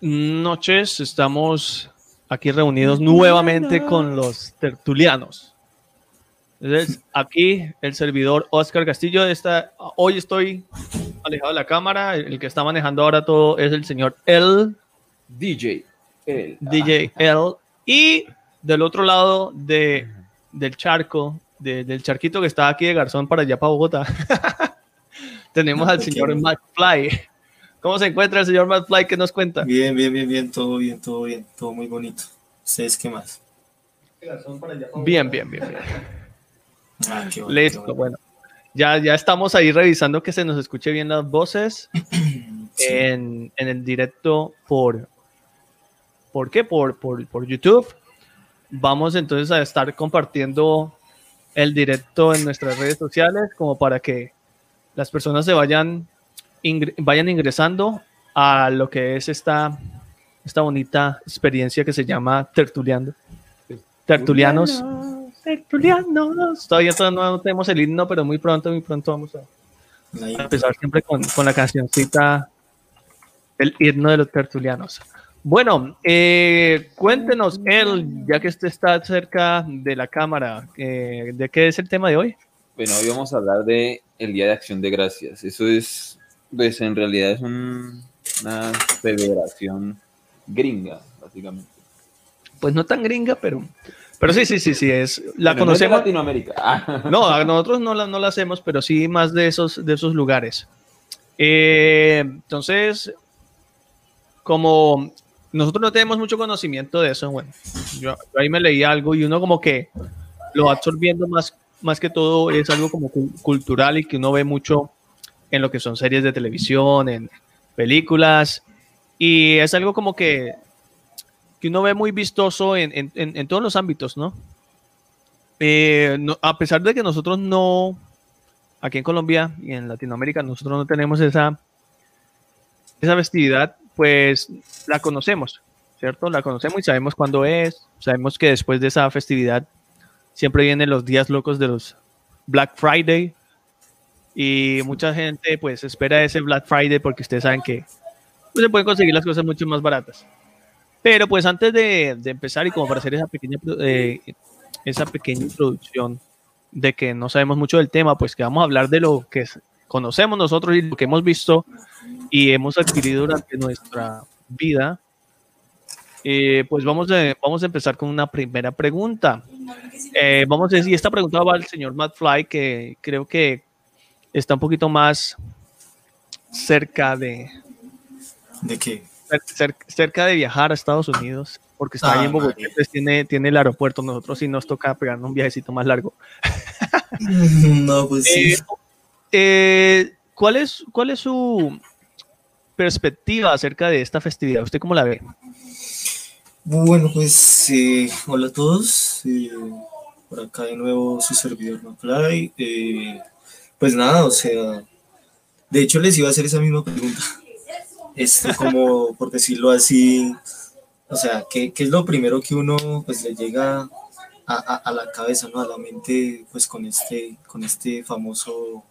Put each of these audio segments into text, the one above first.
Noches, estamos aquí reunidos nuevamente con los tertulianos. Entonces, aquí el servidor Oscar Castillo está, hoy estoy alejado de la cámara, el que está manejando ahora todo es el señor El DJ. El. DJ L. Y del otro lado de, del charco, de- del charquito que está aquí de Garzón para allá, para Bogotá, tenemos al señor Matt Fly. ¿Cómo se encuentra el señor Matt Fly? ¿Qué nos cuenta? Bien, bien, bien, bien, todo bien, todo bien, todo muy bonito. ¿Ustedes qué más? Bien, bien, bien, bien. Ah, qué Listo, bueno. bueno. Ya, ya estamos ahí revisando que se nos escuche bien las voces Sí. en, en el directo por... ¿Por qué? Por, por, por YouTube. Vamos entonces a estar compartiendo el directo en nuestras redes sociales como para que las personas se vayan, ingre- vayan ingresando a lo que es esta, esta bonita experiencia que se llama Tertuliando. Tertulianos. Tertulianos. Todavía, todavía no tenemos el himno, pero muy pronto, muy pronto vamos a, empezar siempre con, con la cancioncita, el himno de los tertulianos. Bueno, eh, cuéntenos, él, ya que usted está cerca de la cámara, eh, ¿de qué es el tema de hoy? Bueno, hoy vamos a hablar de el Día de Acción de Gracias. Eso es, pues en realidad es un- una federación gringa, básicamente. Pues no tan gringa, pero, pero sí, sí, sí, sí, es, la Bueno, no es de conocemos. Latinoamérica. Ah. No, a nosotros no la, no la hacemos, pero sí más de esos, de esos lugares. Eh, entonces, como nosotros no tenemos mucho conocimiento de eso, bueno, yo, yo ahí me leí algo y uno como que lo va absorbiendo más, más que todo es algo como cu- cultural y que uno ve mucho en lo que son series de televisión, en películas, y es algo como que, que uno ve muy vistoso en, en- en- todos los ámbitos, ¿no? Eh, no- a pesar de que nosotros no, aquí en Colombia y en Latinoamérica, nosotros no tenemos esa, esa festividad, pues la conocemos, ¿cierto? La conocemos y sabemos cuándo es, sabemos que después de esa festividad siempre vienen los días locos de los Black Friday y mucha gente pues espera ese Black Friday porque ustedes saben que pues, se pueden conseguir las cosas mucho más baratas. Pero pues antes de, de empezar y como para hacer esa pequeña eh, esa pequeña introducción de que no sabemos mucho del tema, pues que vamos a hablar de lo que conocemos nosotros y lo que hemos visto y hemos adquirido durante nuestra vida. Eh, pues vamos a, vamos a empezar con una primera pregunta. Eh, vamos a decir, esta pregunta va al señor Matt Fly, que creo que está un poquito más cerca de, ¿De qué? cer- cer- cerca de viajar a Estados Unidos, porque está ahí Ah, en Bogotá, María. entonces tiene, tiene el aeropuerto. Nosotros sí nos toca pegarnos un viajecito más largo. No, pues sí. Eh, eh, ¿cuál, es, ¿Cuál es su perspectiva acerca de esta festividad? ¿Usted cómo la ve? Bueno, pues eh, hola a todos. por acá de nuevo su servidor McFly. Pues nada, o sea, de hecho les iba a hacer esa misma pregunta. Este, como por decirlo así, o sea, ¿qué, qué es lo primero que uno pues le llega a, a- a la cabeza, ¿no? A la mente, pues con este, con este famoso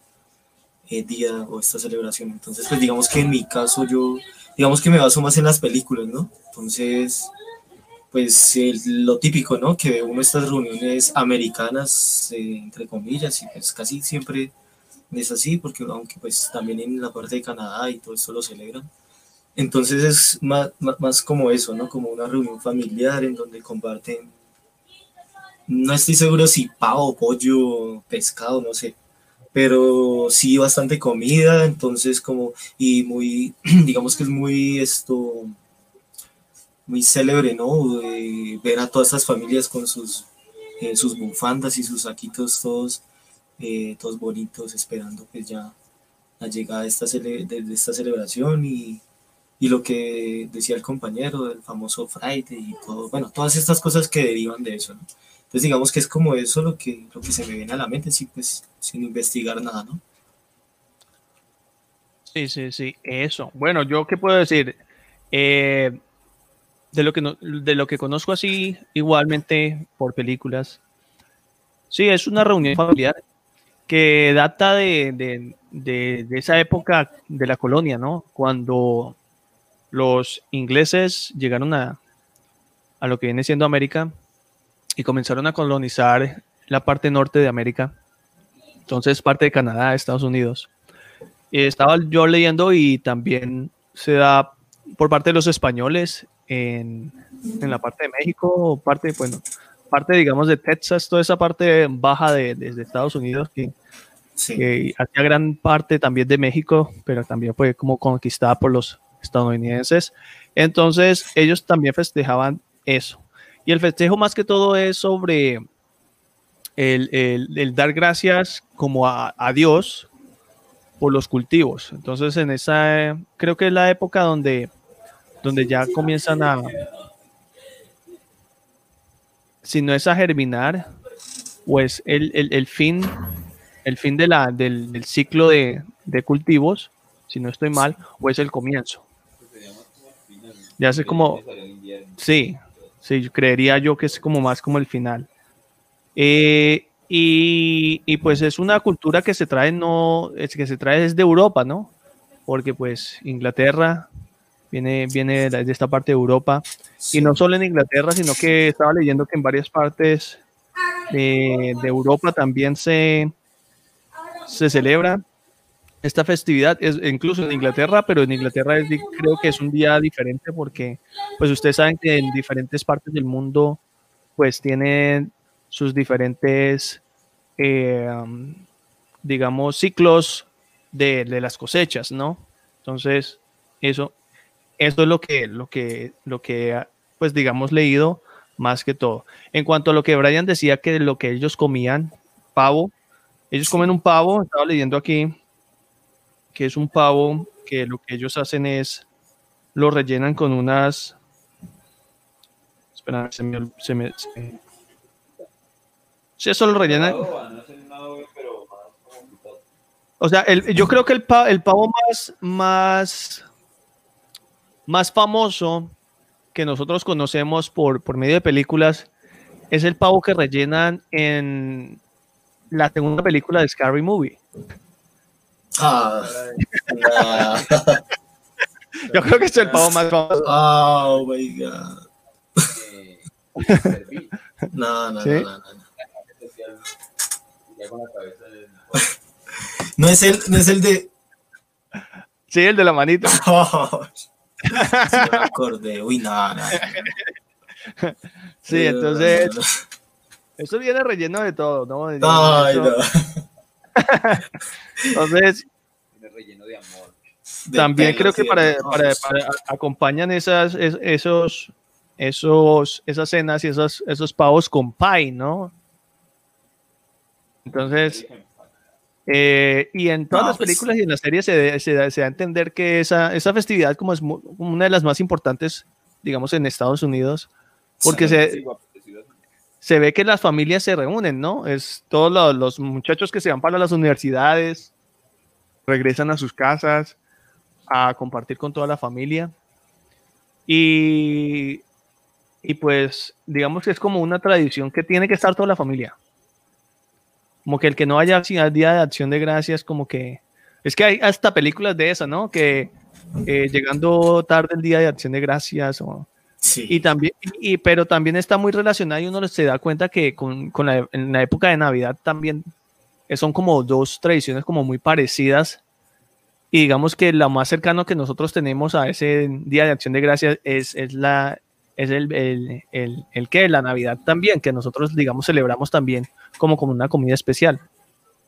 eh, día o esta celebración. Entonces, pues digamos que en mi caso yo, digamos que me baso más en las películas, ¿no? Entonces, pues lo típico, ¿no? Que ve uno estas reuniones americanas, eh, entre comillas, y pues casi siempre es así, porque aunque pues también en la parte de Canadá y todo esto lo celebran. Entonces es más, más, más como eso, ¿no? Como una reunión familiar en donde comparten, no estoy seguro si pavo, pollo, pescado, no sé, pero sí bastante comida, entonces como, y muy, digamos que es muy esto, muy célebre, ¿no? Ver a todas estas familias con sus, eh, sus bufandas y sus saquitos todos, eh, todos bonitos, esperando pues ya la llegada de esta, cele- de, esta celebración y, y lo que decía el compañero del famoso Friday y todo, bueno, todas estas cosas que derivan de eso. Entonces digamos que es como eso lo que, lo que se me viene a la mente, sí, pues sin investigar nada, ¿no? Sí, sí, sí, eso. Bueno, yo qué puedo decir. Eh, de, lo que no- de lo que conozco así, igualmente por películas. Sí, es una reunión familiar que data de, de- de- esa época de la colonia, ¿no? Cuando los ingleses llegaron a, a lo que viene siendo América y comenzaron a colonizar la parte norte de América. Entonces, parte de Canadá, Estados Unidos. Y estaba yo leyendo y también se da por parte de los españoles en, en la parte de México, parte, bueno, parte, digamos, de Texas, toda esa parte baja de, desde Estados Unidos, que, Sí. que hacía gran parte también de México, pero también fue como conquistada por los estadounidenses. Entonces, ellos también festejaban eso. Y el festejo más que todo es sobre el, el- el dar gracias como a, a Dios por los cultivos. Entonces, en esa, creo que es la época donde, donde ya comienzan a, si no es a germinar, pues el, el- el fin, el fin de la, del, ciclo de, de cultivos, si no estoy mal, o es el comienzo. Ya sé como, sí, sí, creería yo que es como más como el final. Eh, y, y pues es una cultura que se trae, no, es que se trae desde Europa, ¿no? Porque pues Inglaterra viene, viene de esta parte de Europa. Y no solo en Inglaterra, sino que estaba leyendo que en varias partes de, de Europa también se, se celebra esta festividad, es, incluso en Inglaterra, pero en Inglaterra es creo que es un día diferente porque pues ustedes saben que en diferentes partes del mundo pues tienen sus diferentes, eh, um, digamos, ciclos de, de las cosechas, ¿no? Entonces, eso, eso es lo que, lo que, lo que, pues digamos, leído más que todo. En cuanto a lo que Brian decía que lo que ellos comían, pavo, ellos comen un pavo, estaba leyendo aquí, que es un pavo que lo que ellos hacen es, lo rellenan con unas, espera, se me, se me, se me- Sí, eso lo rellenan, o sea, el- yo creo que el, pa- el pavo más, más, más famoso que nosotros conocemos por, por medio de películas es el pavo que rellenan en la segunda película de Scary Movie. Ah. Yo creo que es el pavo más famoso. Oh my god. No, no, ¿Sí? no, no, no. No es el, no es el de. Sí, el de la manita. Oh, me acordé. Uy, no, no. Sí, entonces, eso viene relleno de todo, ¿no? Ay, no. Entonces, Tiene relleno de amor. De también creo que para, para- para- acompañan esas, es- esos, esos, esas cenas y esos, esos pavos con pie, ¿no? Entonces, eh, y en todas No, las pues- películas y en las series se, se da, se da a entender que esa, esa festividad como es mu- una de las más importantes, digamos, en Estados Unidos, porque se, se ve que las familias se reúnen, ¿no? Es todos lo- los, muchachos que se van para las universidades, regresan a sus casas a compartir con toda la familia. Y, y pues, digamos que es como una tradición que tiene que estar toda la familia. Como que el que no haya al día de acción de gracias, como que. Es que hay hasta películas de esa, ¿no? Que eh, llegando tarde el día de acción de gracias o, Sí. y también, y, pero también está muy relacionado y uno se da cuenta que con, con la, en la época de Navidad también son como dos tradiciones como muy parecidas. Y digamos que lo más cercano que nosotros tenemos a ese Día de Acción de Gracias es, es, la, es el, el, el, el que, la Navidad también, que nosotros, digamos, celebramos también como, como una comida especial.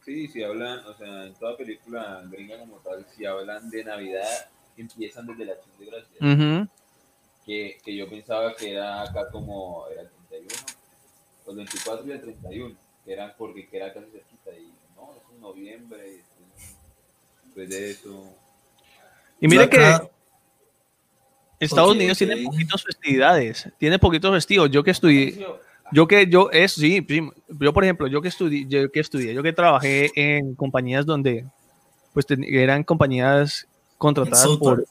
Sí, si hablan, o sea, en toda película gringa como tal, si hablan de Navidad, empiezan desde la acción de gracias. Ujú. que, que yo pensaba que era acá como era el 31, los 24 y el 31, que eran porque que era casi cerquita y no, es en noviembre, después, después de eso. Y mire que Acá- Estados Unidos tiene poquitos festividades, tiene poquitos festivos. Yo que estudié, Yo que yo es sí, yo por ejemplo, yo que estudié, yo que estudié, yo que trabajé en compañías donde pues eran compañías contratadas por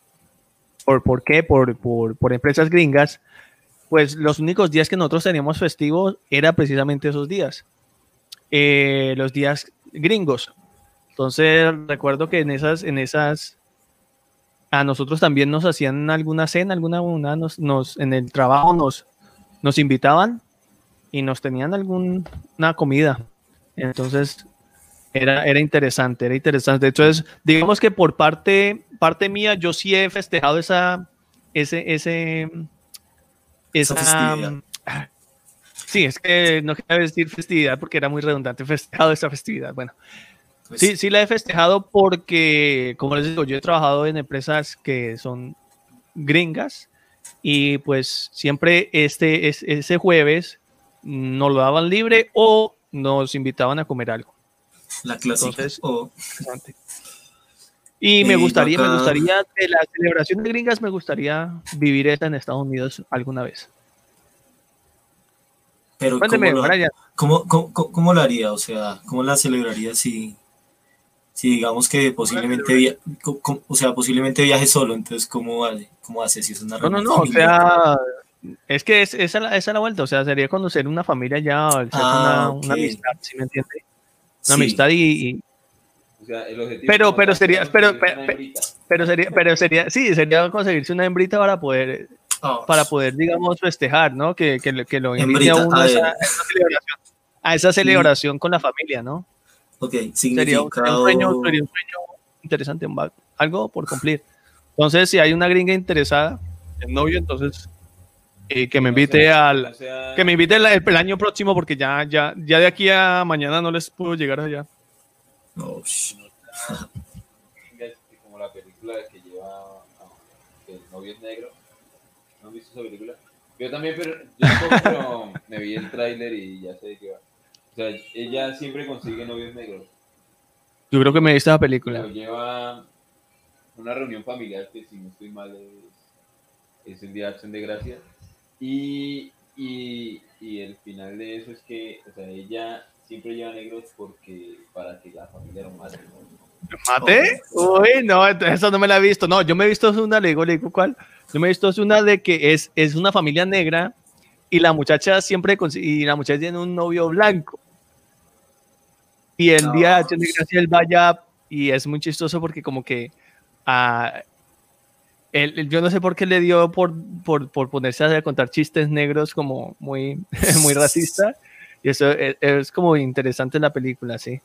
por por qué, por, por, por empresas gringas, pues los únicos días que nosotros teníamos festivos era precisamente esos días. Eh, los días gringos. Entonces recuerdo que en esas en esas a nosotros también nos hacían alguna cena, alguna una, nos, nos, en el trabajo nos, nos invitaban y nos tenían alguna comida. Entonces, era, era interesante, era interesante. Entonces, digamos que por parte, parte mía, yo sí he festejado esa, ese, ese, esa, sí, es que no quería decir festividad porque era muy redundante, festejado esa festividad. Bueno, pues sí, sí la he festejado porque, como les digo, yo he trabajado en empresas que son gringas y pues siempre este, ese jueves nos lo daban libre o nos invitaban a comer algo. La clásica. y me gustaría, me gustaría, de la celebración de gringas, me gustaría vivir esta en Estados Unidos alguna vez. Pero ¿cómo, lo, ¿cómo, lo haría? O sea, ¿cómo la celebraría si, si digamos que posiblemente, o sea, posiblemente viaje solo? Entonces, ¿cómo, cómo hace si es una No, no, no, o sea, es que es, esa, es la vuelta, o sea, sería conocer una familia ya, ah, una, amistad, ¿sí me entiende? Una amistad y, o sea, el objetivo pero pero sería pero, pero, sería pero sería sí sería conseguirse una hembrita para poder oh. para poder digamos festejar no que, que, que lo invite a uno a, esa, celebración, a esa celebración con la familia no Ok, sería, un sueño, sería un sueño interesante algo por cumplir. Entonces si hay una gringa interesada en novio entonces y que me invite al que me invite el, año próximo porque ya ya ya de aquí a mañana no les puedo llegar allá. Oh, como la película que lleva el novio es negro. No han visto esa película yo también pero yo tampoco, me vi el tráiler y ya sé de qué va sea ella siempre consigue novios negros yo creo que me he visto esa película pero lleva una reunión familiar que si no estoy mal es, es el día de acción de gracias y, y, y, el final de eso es que, o sea, ella siempre lleva negros porque para que la familia lo mate. ¿Mate? Uy, no, eso no me la he visto. No, yo me he visto una, le digo, le digo cuál. Yo me he visto una de que es, es una familia negra y la muchacha siempre y la muchacha tiene un novio blanco. Y el día de gracia él vaya y es muy chistoso porque como que a, yo no sé por qué le dio por, por, por, ponerse a contar chistes negros como muy, muy racista. Y eso es, es, como interesante en la película, sí.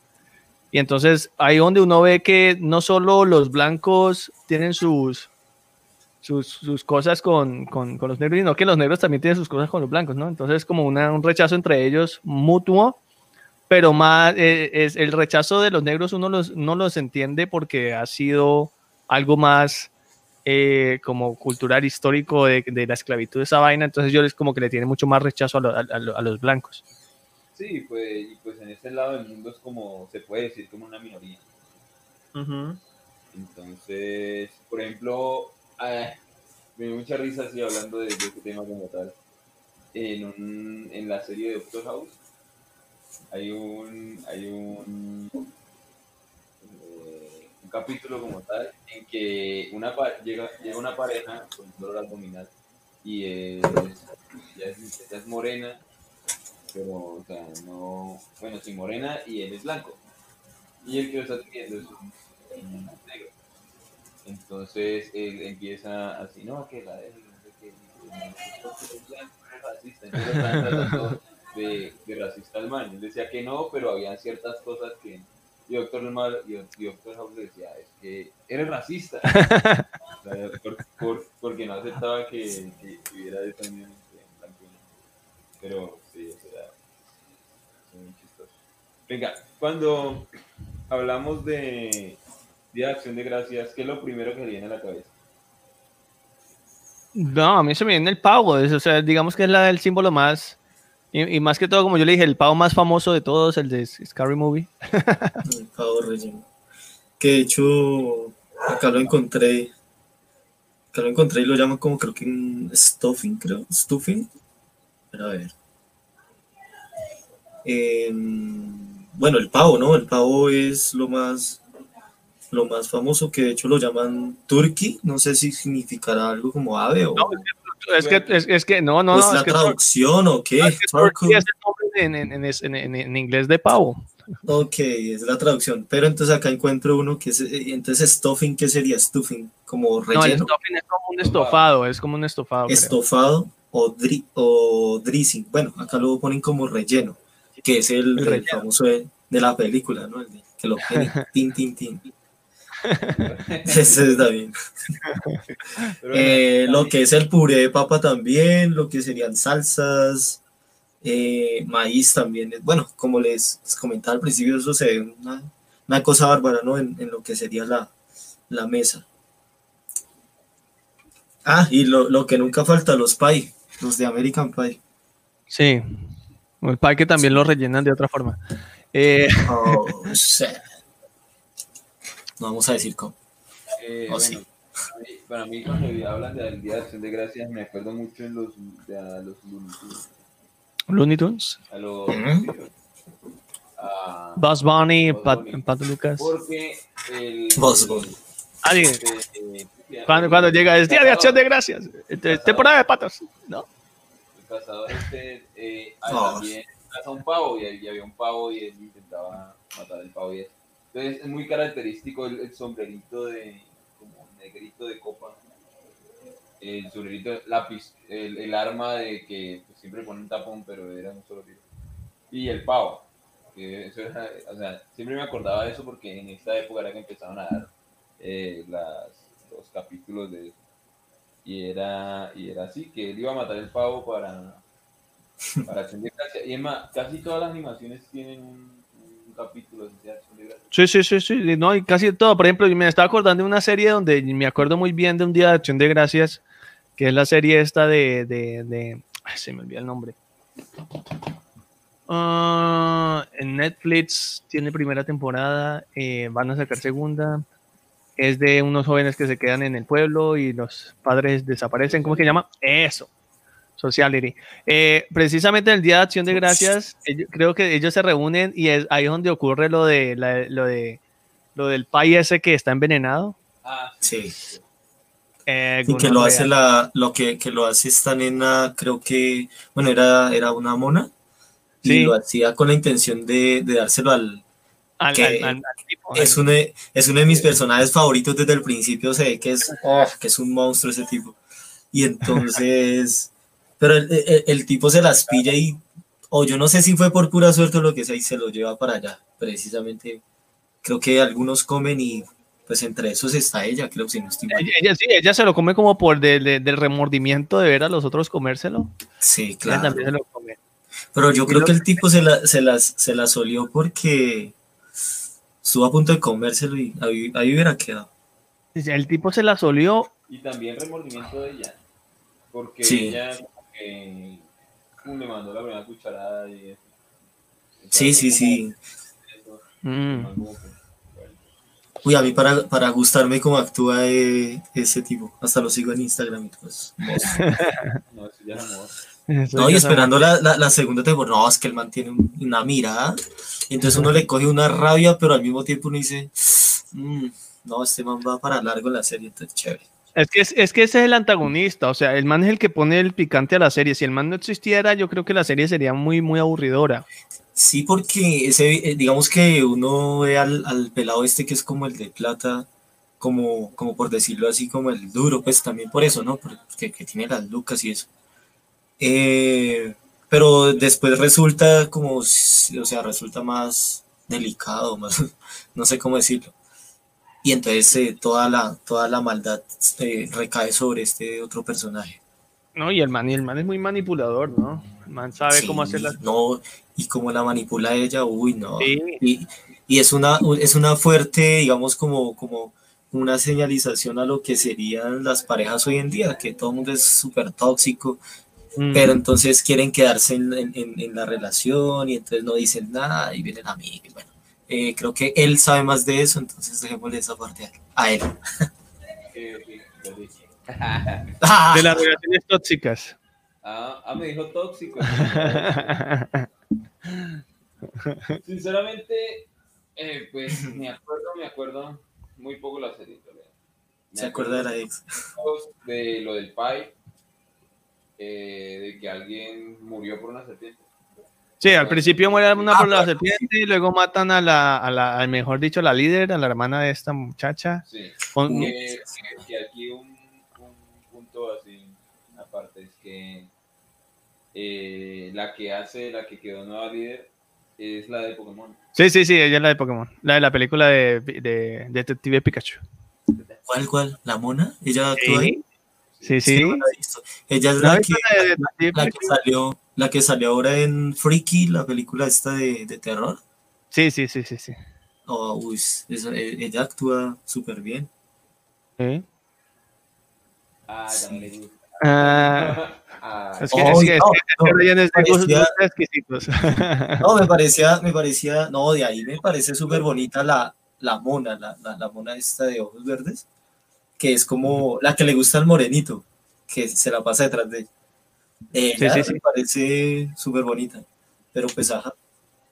Y entonces ahí donde uno ve que no solo los blancos tienen sus, sus, sus cosas con, con, con, los negros, sino que los negros también tienen sus cosas con los blancos, ¿no? Entonces como una, un rechazo entre ellos mutuo, pero más eh, es el rechazo de los negros uno los, no los entiende porque ha sido algo más eh, como cultural histórico de, de, la esclavitud de esa vaina, entonces yo les como que le tiene mucho más rechazo a, a, los blancos. Sí, pues, y pues en este lado del mundo es como, se puede decir como una minoría. Entonces, por ejemplo, me dio mucha risa así hablando de, este tema como tal. En, un, en la serie de Doctor House hay un, hay un capítulo como tal en que una llega, llega una pareja con dolor abdominal y es, ella es, es, morena, pero, o sea, no, bueno, sí, morena y él es blanco. Y el que lo está teniendo es un, negro. Entonces él empieza así, no, que la de racista, entonces de, de racista al man. Él decía que no, pero había ciertas cosas que y doctor, Mal, y, doctor House decía, es que eres racista. porque no aceptaba que, que hubiera esa unión Pero sí, eso era, muy chistoso. Venga, cuando hablamos de Día de Acción de Gracias, ¿qué es lo primero que le viene a la cabeza? No, a mí se me viene el pavo, o sea, digamos que es la, el símbolo más y, más que todo, como yo le dije, el pavo más famoso de todos, el de Scary Movie. el pavo relleno. Que de hecho, acá lo encontré. Acá lo encontré y lo llaman como creo que un stuffing, creo. Stuffing. Pero a ver. Em, bueno, el pavo, ¿no? El pavo es lo más lo más famoso que de hecho lo llaman turkey, no sé si significará algo como ave o... No, es que, es, es que no, no, pues no. la es traducción o qué? Es, es el nombre en, en, en, en, inglés de pavo. Ok, es la traducción. Pero entonces acá encuentro uno que es. eh, Entonces, stuffing, ¿qué sería? Stuffing, como No, el relleno, stuffing es como un estofado, es como un estofado. estofado o, dri- o dressing. Bueno, acá lo ponen como relleno, que es el, El el relleno. famoso de, de la película, ¿no? El de- que lo tiene tin, tin, tin. Está bien. Eh, lo que es el puré de papa también, lo que serían salsas, eh, maíz también. Bueno, como les comentaba al principio, eso se ve una, una cosa bárbara, ¿no? En, en lo que sería la, la mesa. Ah, y lo, lo que nunca falta, los pie, los de American Pie. Sí. El pie que también lo rellenan de otra forma. Eh, Oh, shit. No vamos a decir cómo. Eh, Oh, bueno, sí. para mí cuando hablan del Día de Acción de Gracias me acuerdo mucho en los, de a los Looney Tunes, Looney Tunes, a los Ujú. a- Bugs Bunny, Pat. Pato Lucas. porque el Bugs Bunny. Ah, sí, este, cuando, cuando llega el Día de Acción de Gracias, este, temporada de patos, ¿no? el cazador este eh, Oh. también caza un pavo y, y había un pavo y él intentaba matar al pavo y eso. Entonces es muy característico el, sombrerito de como negrito de copa, el sombrerito lápiz, el, el arma de que pues, siempre pone un tapón pero era un solo tiro y el pavo. Que eso era, o sea, siempre me acordaba de eso porque en esta época era que empezaron a dar eh, las, los capítulos de eso y era, y era así, que él iba a matar el pavo para, para gracia. Y es casi todas las animaciones tienen un, capítulo. Sí, sí, sí, sí, no, y casi todo. Por ejemplo, me estaba acordando de una serie donde me acuerdo muy bien de un Día de Acción de Gracias, que es la serie esta de, de, de- se me olvida el nombre. Ah, en Netflix tiene primera temporada, eh, van a sacar segunda. Es de unos jóvenes que se quedan en el pueblo y los padres desaparecen. ¿Cómo se llama? Eso. Sociality. Eh, precisamente el Día de Acción de Gracias, ellos- creo que ellos se reúnen y es ahí es donde ocurre lo de la- lo de lo del pay ese que está envenenado. Ah, Sí. Eh, Y que lo hace la, lo que, que lo hace esta nena, creo que, bueno, era, era una mona. Y Sí. lo hacía con la intención de, de dárselo al. Al- que al- al- al tipo, Es uno, de- es uno de mis personajes favoritos desde el principio. Se ve que es, oh, que es un monstruo ese tipo. Y entonces. Pero el, el- el tipo se las pilla y. O yo no sé si fue por pura suerte o lo que sea, y se lo lleva para allá. Precisamente. Creo que algunos comen y. Pues entre esos está ella, creo, si no estoy mal. ella, ella sí, ella se lo come como por de- de- del remordimiento de ver a los otros comérselo. Sí, Ella claro. también se lo come. Pero yo creo que el tipo se, la, se, las, se las olió porque estuvo a punto de comérselo y ahí, ahí hubiera quedado. El tipo se la solió. y también remordimiento de ella. Porque Sí. ella le mandó la primera cucharada y eso. Sí, sí, sí. Mm. Uy, a mí para, para gustarme cómo actúa eh, ese tipo. Hasta lo sigo en Instagram y todo eso. no, eso ya es No, y esperando la, la, la segunda temporada. No, es que el man tiene un- una mirada. Entonces uno le coge una rabia, pero al mismo tiempo uno dice, "Mm, no, este man va para largo en la serie, entonces chévere. Es que, es, es que ese es el antagonista, o sea, el man es el que pone el picante a la serie. Si el man no existiera, yo creo que la serie sería muy, muy aburridora. Sí, porque ese, eh, digamos que uno ve al, al pelado este que es como el de plata, como, como por decirlo así, como el duro, pues también por eso, ¿no? Porque que tiene las lucas y eso. Eh, pero después resulta como, o sea, resulta más delicado, más, no sé cómo decirlo. Y entonces eh, toda la, toda la maldad eh, recae sobre este otro personaje. No, y el man, y el man es muy manipulador, ¿no? El man sabe Sí, cómo hacer las No, y cómo la manipula ella, uy, no. Sí. Y, y es una, es una fuerte, digamos, como, como una señalización a lo que serían las parejas hoy en día, que todo el mundo es súper tóxico, Mm. pero entonces quieren quedarse en, en- en- la relación y entonces no dicen nada y vienen amigos. Bueno, eh, creo que él sabe más de eso, entonces dejémosle esa parte a él. De las relaciones tóxicas. ah, ah, me dijo tóxico. Sinceramente, eh, pues me acuerdo, me acuerdo muy poco la serie. Se acuerda de la ex. de lo del pai, eh, de que alguien murió por una serpiente. Sí, al principio muere una Ah, por la serpiente y luego matan a la, a la, al mejor dicho, a la líder, a la hermana de esta muchacha. Sí. Con-. Que, que- que aquí un, un punto así, aparte, es que eh, la que hace, la que quedó nueva líder, es la de Pokémon. Sí, sí, sí, ella es la de Pokémon. La de la película de, de Detective Pikachu. ¿Cuál, cuál? ¿La mona? ¿Ella actúa ahí? Sí, sí. no la he visto. Ella es ¿No has la que, la de la, que Pikachu? salió, la que salió ahora en Freaky, la película esta de, de terror. Sí, sí, sí, sí, sí. Oh, uy, esa- eh, ella actúa súper bien. Sí. Ah, ya le gusta. Ah, Ah, es que, Oh, es que, es no, que no, es gustos parecía- exquisitos. No, me parecía, me parecía, no, de ahí me parece súper bonita la, la mona, la, la, la mona esta de ojos verdes, que es como la que le gusta al morenito, que se la pasa detrás de ella. Ella Sí, sí, sí. me parece súper bonita, pero pues ajá.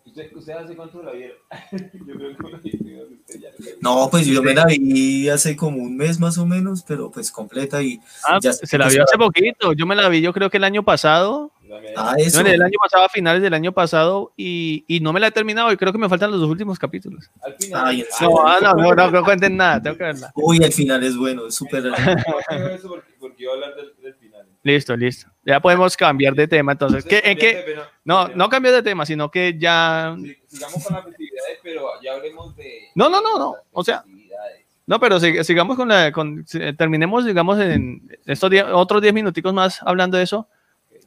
¿Usted, ¿Usted hace cuánto la vieron? Yo creo que la usted ya la. No, pues yo me la vi hace como un mes más o menos, pero pues completa y Ah, Ya se la sé, vio hace poquito. Yo me la vi, yo creo que el año pasado. La ah, No, eso. el año pasado, a finales del año pasado, y, y no me la he terminado. Y creo que me faltan los dos últimos capítulos. Al final. Ay. No, ah, no, no, no, no cuenten nada, tengo que verla. Uy, el final es bueno, es súper. no porque, porque iba a hablar del. Listo, listo. Ya podemos cambiar de tema entonces. ¿Qué, ¿En qué? Pero- No, no cambio de tema, sino que ya. Sí, sigamos con las festividades, pero ya hablemos de. No, no, no, no, o sea-. No, pero sig- sigamos con la. Con, terminemos, digamos, en estos diez- otros 10 minuticos más hablando de eso.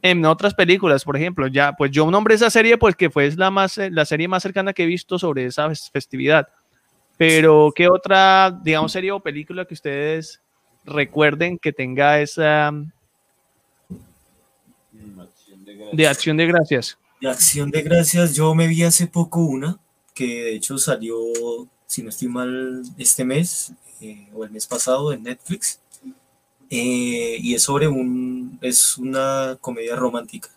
En otras películas, por ejemplo, ya, pues yo nombré esa serie porque fue la, más, eh, la serie más cercana que he visto sobre esa fes- festividad. Pero, ¿qué otra, digamos, serie o película que ustedes recuerden que tenga esa de acción de gracias? De acción de gracias, yo me vi hace poco una, que de hecho salió, si no estoy mal, este mes eh, o el mes pasado en Netflix. eh, y es sobre un, es una comedia romántica.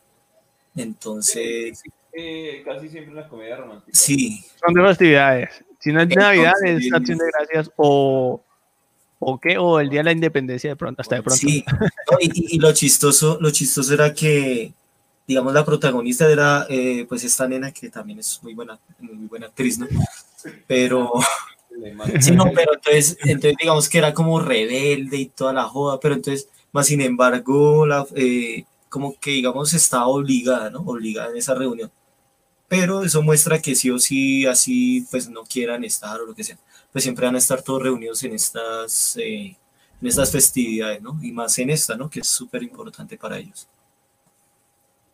Entonces, Eh, casi siempre en las comedias románticas. sí, Son de festividades. Si no es de Entonces- Navidad, es acción de gracias o. ¿O qué? O el día de la independencia de pronto, hasta de pronto. sí. No, y- y lo chistoso, lo chistoso era que, digamos, la protagonista era, eh, pues, esta nena que también es muy buena, muy buena actriz, ¿no? Pero, Sí, no, pero entonces, entonces digamos que era como rebelde y toda la joda, pero entonces, más sin embargo, la, eh, como que digamos estaba obligada, ¿no? Obligada en esa reunión. Pero eso muestra que sí o sí, así pues no quieran estar o lo que sea, pues siempre van a estar todos reunidos en estas, eh, en estas festividades, ¿no? Y más en esta, ¿no? Que es súper importante para ellos.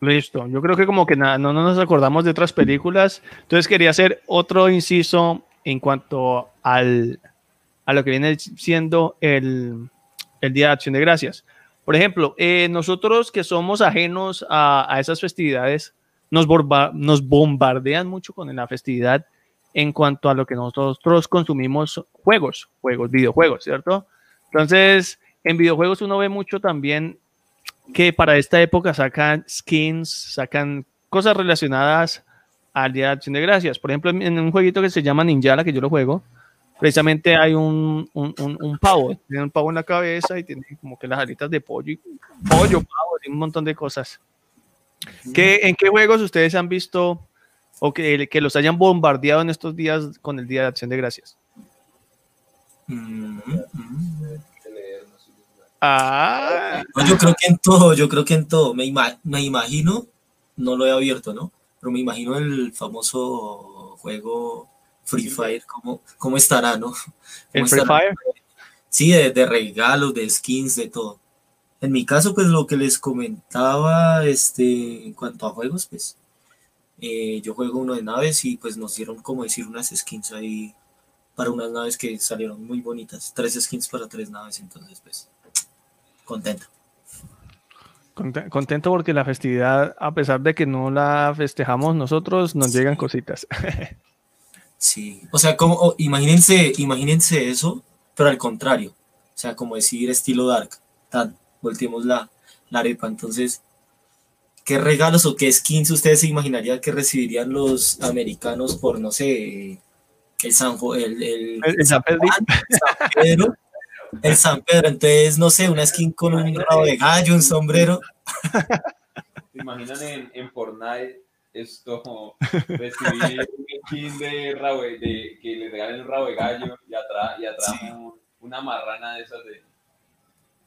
Listo. Yo creo que como que nada, no, no nos acordamos de otras películas. Entonces quería hacer otro inciso en cuanto al, a lo que viene siendo el, el Día de Acción de Gracias. Por ejemplo, eh, nosotros que somos ajenos a, a esas festividades, nos, nos bombardean mucho con la festividad en cuanto a lo que nosotros consumimos juegos, juegos, videojuegos, ¿cierto? Entonces, en videojuegos uno ve mucho también que para esta época sacan skins, sacan cosas relacionadas al Día de Acción de Gracias. Por ejemplo, en, un jueguito que se llama Ninjala, que yo lo juego, precisamente hay un, un, un- un pavo, tiene un pavo en la cabeza y tiene como que las alitas de pollo, y, pollo, pavo, y un montón de cosas. ¿Qué, ¿En qué juegos ustedes han visto o que, que los hayan bombardeado en estos días con el Día de Acción de Gracias? Mm, mm. de leer, no sé. Ah, No, yo creo que en todo, yo creo que en todo. Me, ima- me imagino, no lo he abierto, ¿no? Pero me imagino el famoso juego Free Fire, ¿cómo, cómo estará, no? el ¿Cómo Free estará? Fire. Sí, de, de regalos, de skins, de todo. En mi caso, pues lo que les comentaba, este, en cuanto a juegos, pues eh, yo juego uno de naves y pues nos dieron, como decir, unas skins ahí para unas naves que salieron muy bonitas. Tres skins para tres naves, entonces pues contento. Conte- Contento porque la festividad, a pesar de que no la festejamos nosotros, nos llegan cositas. Sí, o sea, como, oh, imagínense, imagínense eso, pero al contrario, o sea, como decir estilo dark, tan, volteemos la, la arepa, entonces, ¿qué regalos o qué skins ustedes se imaginarían que recibirían los americanos por, no sé, el San, Jo- el, el, El- el San Pedro. El San Pedro, entonces, no sé, una skin con un rabo de gallo, un sombrero, ¿Se imaginan en, en Fortnite esto recibí un skin de, rabo, de que le regalen un rabo de gallo y atrás, y atrás Sí. un- una marrana de esas de.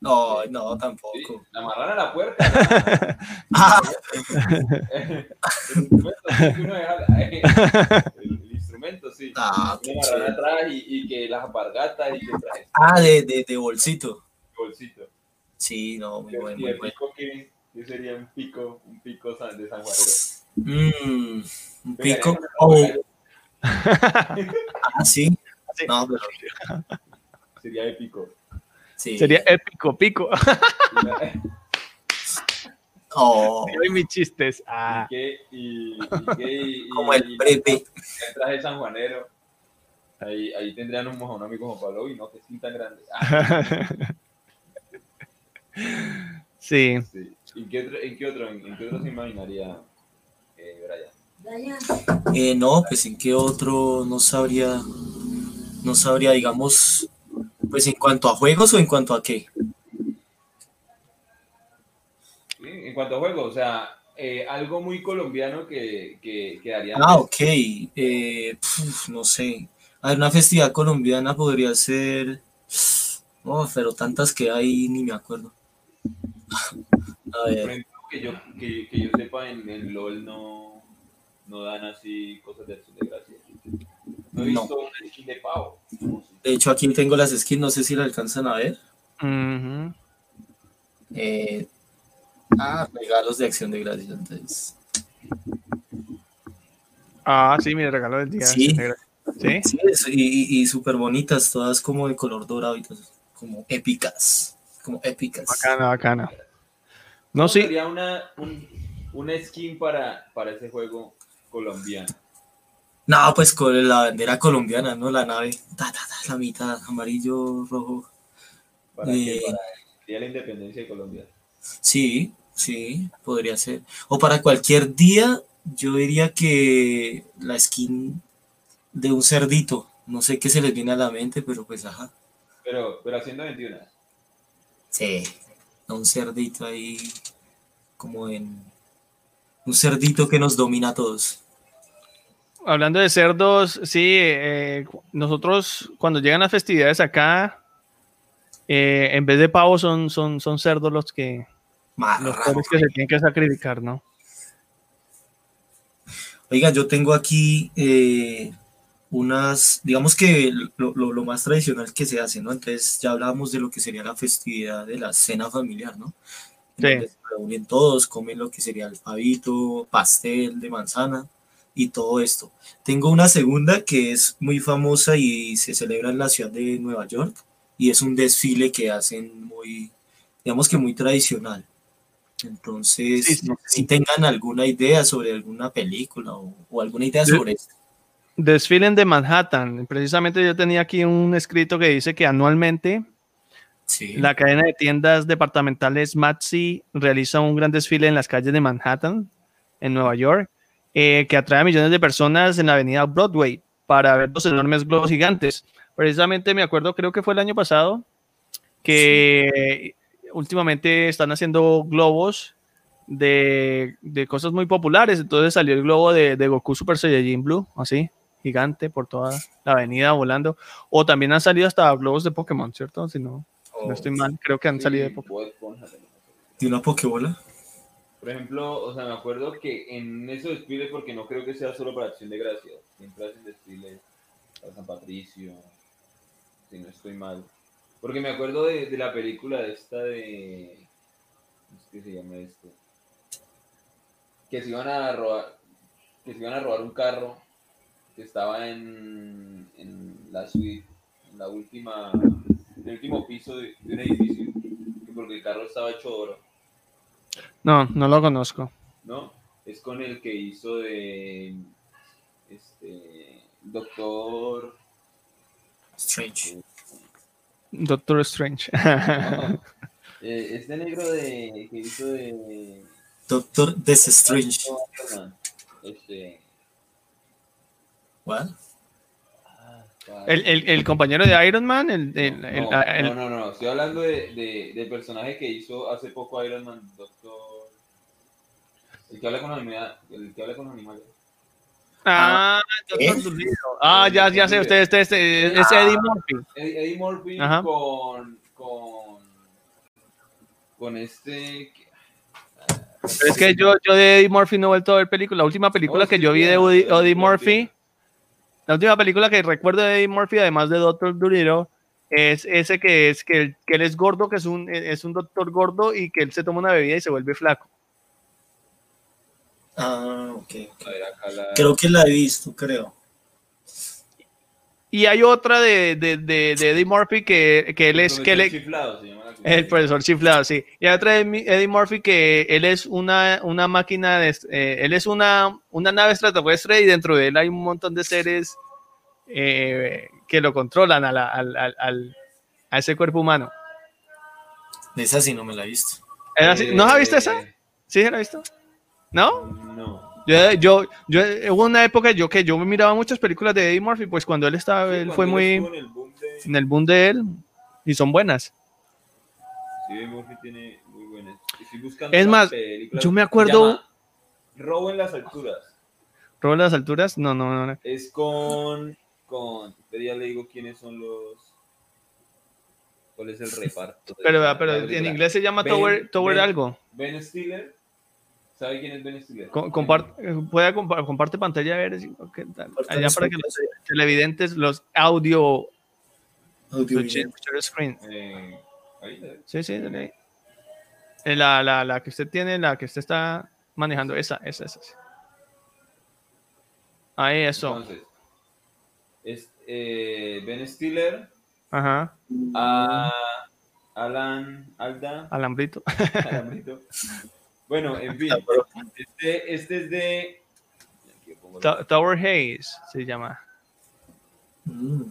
No, no, sí, tampoco. la marrana a la puerta. Ah, uno deja- el sí. ah, atrás y, y que las alpargatas y que traje Ah, de, de, de bolsito. bolsito. Sí, no, muy bueno, muy bueno. pico que, que sería un pico, un pico de San Juanero. Mm, un pico. Oh, ah, sí. Sí. No, pero Sería épico. sí. Sería épico, pico. Y Oh, y mis chistes. Ah. y que, y, y que, y, como el y- breve. el traje sanjuanero. Ahí, ahí tendrían un mojón amigo como Pablo y no, que skin tan grande. Ah, sí. sí. ¿En qué otro, en qué otro, en, en qué otro se imaginaría eh, Brian? Eh, no, pues en qué otro no sabría, no sabría, digamos, pues en cuanto a juegos o en cuanto a qué. En cuanto a juegos, o sea, eh, algo muy colombiano que, que, que daría. Ah, ok. Eh, pf, no sé. A ver, una festividad colombiana podría ser. Oh, pero tantas que hay, ni me acuerdo. A Por ver, ejemplo, que yo, que, que yo sepa, en, en LOL no, no dan así cosas de acción de gracia. No he No. visto una skin de pavo. De hecho aquí tengo las skins, no sé si la alcanzan a ver. Ujú. Eh, ah, regalos de acción de gracias. Entonces. Ah, sí, mi regalo del día. Sí. Sí. Sí, es- y, y, súper bonitas, todas como de color dorado y todo, como épicas. Como épicas. Bacana, bacana. No, ¿Cómo sí. Sería una, un, una skin para, para ese juego colombiano. No, pues con la bandera colombiana, ¿no? La nave, ta, ta, ta, la mitad, amarillo, rojo. Para, que, Eh. para el día de la independencia de Colombia. Sí, sí, podría ser. O para cualquier día, yo diría que la skin de un cerdito. No sé qué se les viene a la mente, pero pues ajá. Pero, pero haciendo 21. Sí, un cerdito ahí, como en. Un cerdito que nos domina a todos. Hablando de cerdos, sí, eh, nosotros cuando llegan las festividades acá, eh, en vez de pavos son, son, son cerdos los que, los pobres que se tienen que sacrificar, ¿no? Oiga, yo tengo aquí eh, unas, digamos que lo, lo- lo más tradicional que se hace, ¿no? Entonces ya hablábamos de lo que sería la festividad de la cena familiar, ¿no? Sí. se reúnen todos, comen lo que sería el pavito, pastel de manzana y todo esto. Tengo una segunda que es muy famosa y se celebra en la ciudad de Nueva York y es un desfile que hacen muy, digamos que muy tradicional. Entonces, Sí, sí, no sé sí. si tengan alguna idea sobre alguna película o, o alguna idea sobre esto. Desfilen de Manhattan. Precisamente yo tenía aquí un escrito que dice que anualmente Sí. la cadena de tiendas departamentales Maxi realiza un gran desfile en las calles de Manhattan, en Nueva York, eh, que atrae a millones de personas en la avenida Broadway para ver los enormes globos gigantes. Precisamente me acuerdo, creo que fue el año pasado, que últimamente están haciendo globos de, de cosas muy populares. Entonces salió el globo de, de Goku Super Saiyajin Blue, así, gigante por toda la avenida volando. O también han salido hasta globos de Pokémon, ¿cierto? Si no, no estoy mal, creo que han salido de Sí, Pokémon. ¿Y una pokebola? Por ejemplo, o sea, me acuerdo que en esos desfiles, porque no creo que sea solo para Acción de Gracias, siempre hacen desfiles para San Patricio, si no estoy mal. Porque me acuerdo de, de la película de esta de... ¿Cómo es que se llama esto? Que se iban a robar, que se iban a robar un carro que estaba en, en la suite, en la última, en el último piso de, de un edificio, porque el carro estaba hecho de oro. No, no lo conozco. ¿no? Es con el que hizo de este Doctor Strange. Doctor Strange. no, eh, este negro de que hizo de Doctor Death Strange. Man, este ¿What? ah, ¿cuál? el, el- el compañero de Iron Man, el, el- no, el- no, el- no, no, no, estoy hablando de, de- del personaje que hizo hace poco Iron Man, Doctor El que habla con animales. El que habla con los animales. Ah, ¿eh? Doctor Dolittle. Ah, ya, ya sé, usted, este, este, es Eddie Murphy. Eddie, Murphy con, con. Con este. Es que yo, yo de Eddie Murphy no he vuelto a ver películas. La última película Oh, que sí, yo vi de Eddie Murphy, la última película que recuerdo de Eddie Murphy, además de Doctor Dolittle, es ese que es que, que él es gordo, que es un, es un doctor gordo y que él se toma una bebida y se vuelve flaco. Ah, ok. A ver, acá la. Creo que la he visto, creo. Y hay otra de, de, de, de Eddie Murphy que, que él es que él, Chiflado, se llama la El profesor chiflado, sí. Y hay otra de Eddie Murphy que él es una, una máquina, de, eh, él es una, una nave extraterrestre y dentro de él hay un montón de seres eh, que lo controlan a, la- al- al- al- a ese cuerpo humano. Esa sí no me la he visto. ¿No has visto esa? Eh, ¿Sí se la has visto? ¿No? No. Yo, yo, yo, hubo una época yo que yo miraba muchas películas de Eddie Murphy, pues cuando él estaba, Sí, él fue muy En el boom de. en el boom de él y son buenas. Sí, Eddie Murphy tiene muy buenas. Estoy buscando Es más, yo me acuerdo- Robo en las alturas. ¿Robo las alturas? No, no, no. Es con. con ya le digo quiénes son los. ¿Cuál es el reparto? Pero, la- pero la en inglés se llama Ben- Tower, Tower Ben- algo. Ben Stiller. ¿Sabe quién es Ben Stiller? Co- comparte, puede compa- comparte pantalla a ver si- qué tal. Comparte allá para que los televidentes, los audio, Audio los screen. Eh, ahí. Sí, sí, dale ahí. Eh, La, la, la que usted tiene, la que usted está manejando, esa, esa, esa. sí. Ahí, eso. Entonces, es eh, Ben Stiller, Ajá. a Alan Alda, Alambrito. Alambrito. Bueno, en fin, este, este es de. Tower Hayes se llama. Mm.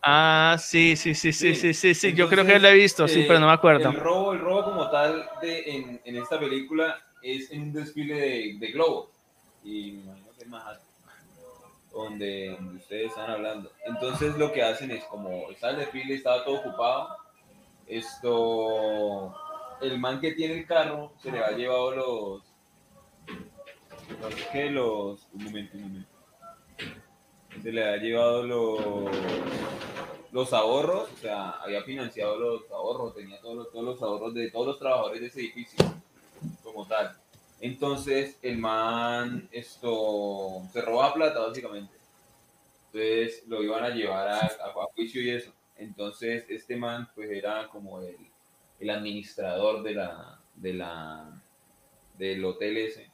Ah, sí, sí, sí, sí, sí, Sí. sí, sí. Yo creo que lo he visto, sí, eh, pero no me acuerdo. El robo, el robo como tal de, en, en esta película es en un desfile de, de globos. Y me imagino que es más donde, donde ustedes están hablando. Entonces lo que hacen es como está el desfile, estaba todo ocupado. Esto, el man que tiene el carro se le ha llevado los, los ¿qué? Los, un momento, un momento. Se le ha llevado los los ahorros, o sea, había financiado los ahorros, tenía todos los, todos los ahorros de todos los trabajadores de ese edificio, como tal. Entonces, el man, esto, se robaba plata, básicamente. Entonces, lo iban a llevar a, a- a juicio y eso. Entonces, este man, pues, era como el, el administrador de la, de la, del hotel ese,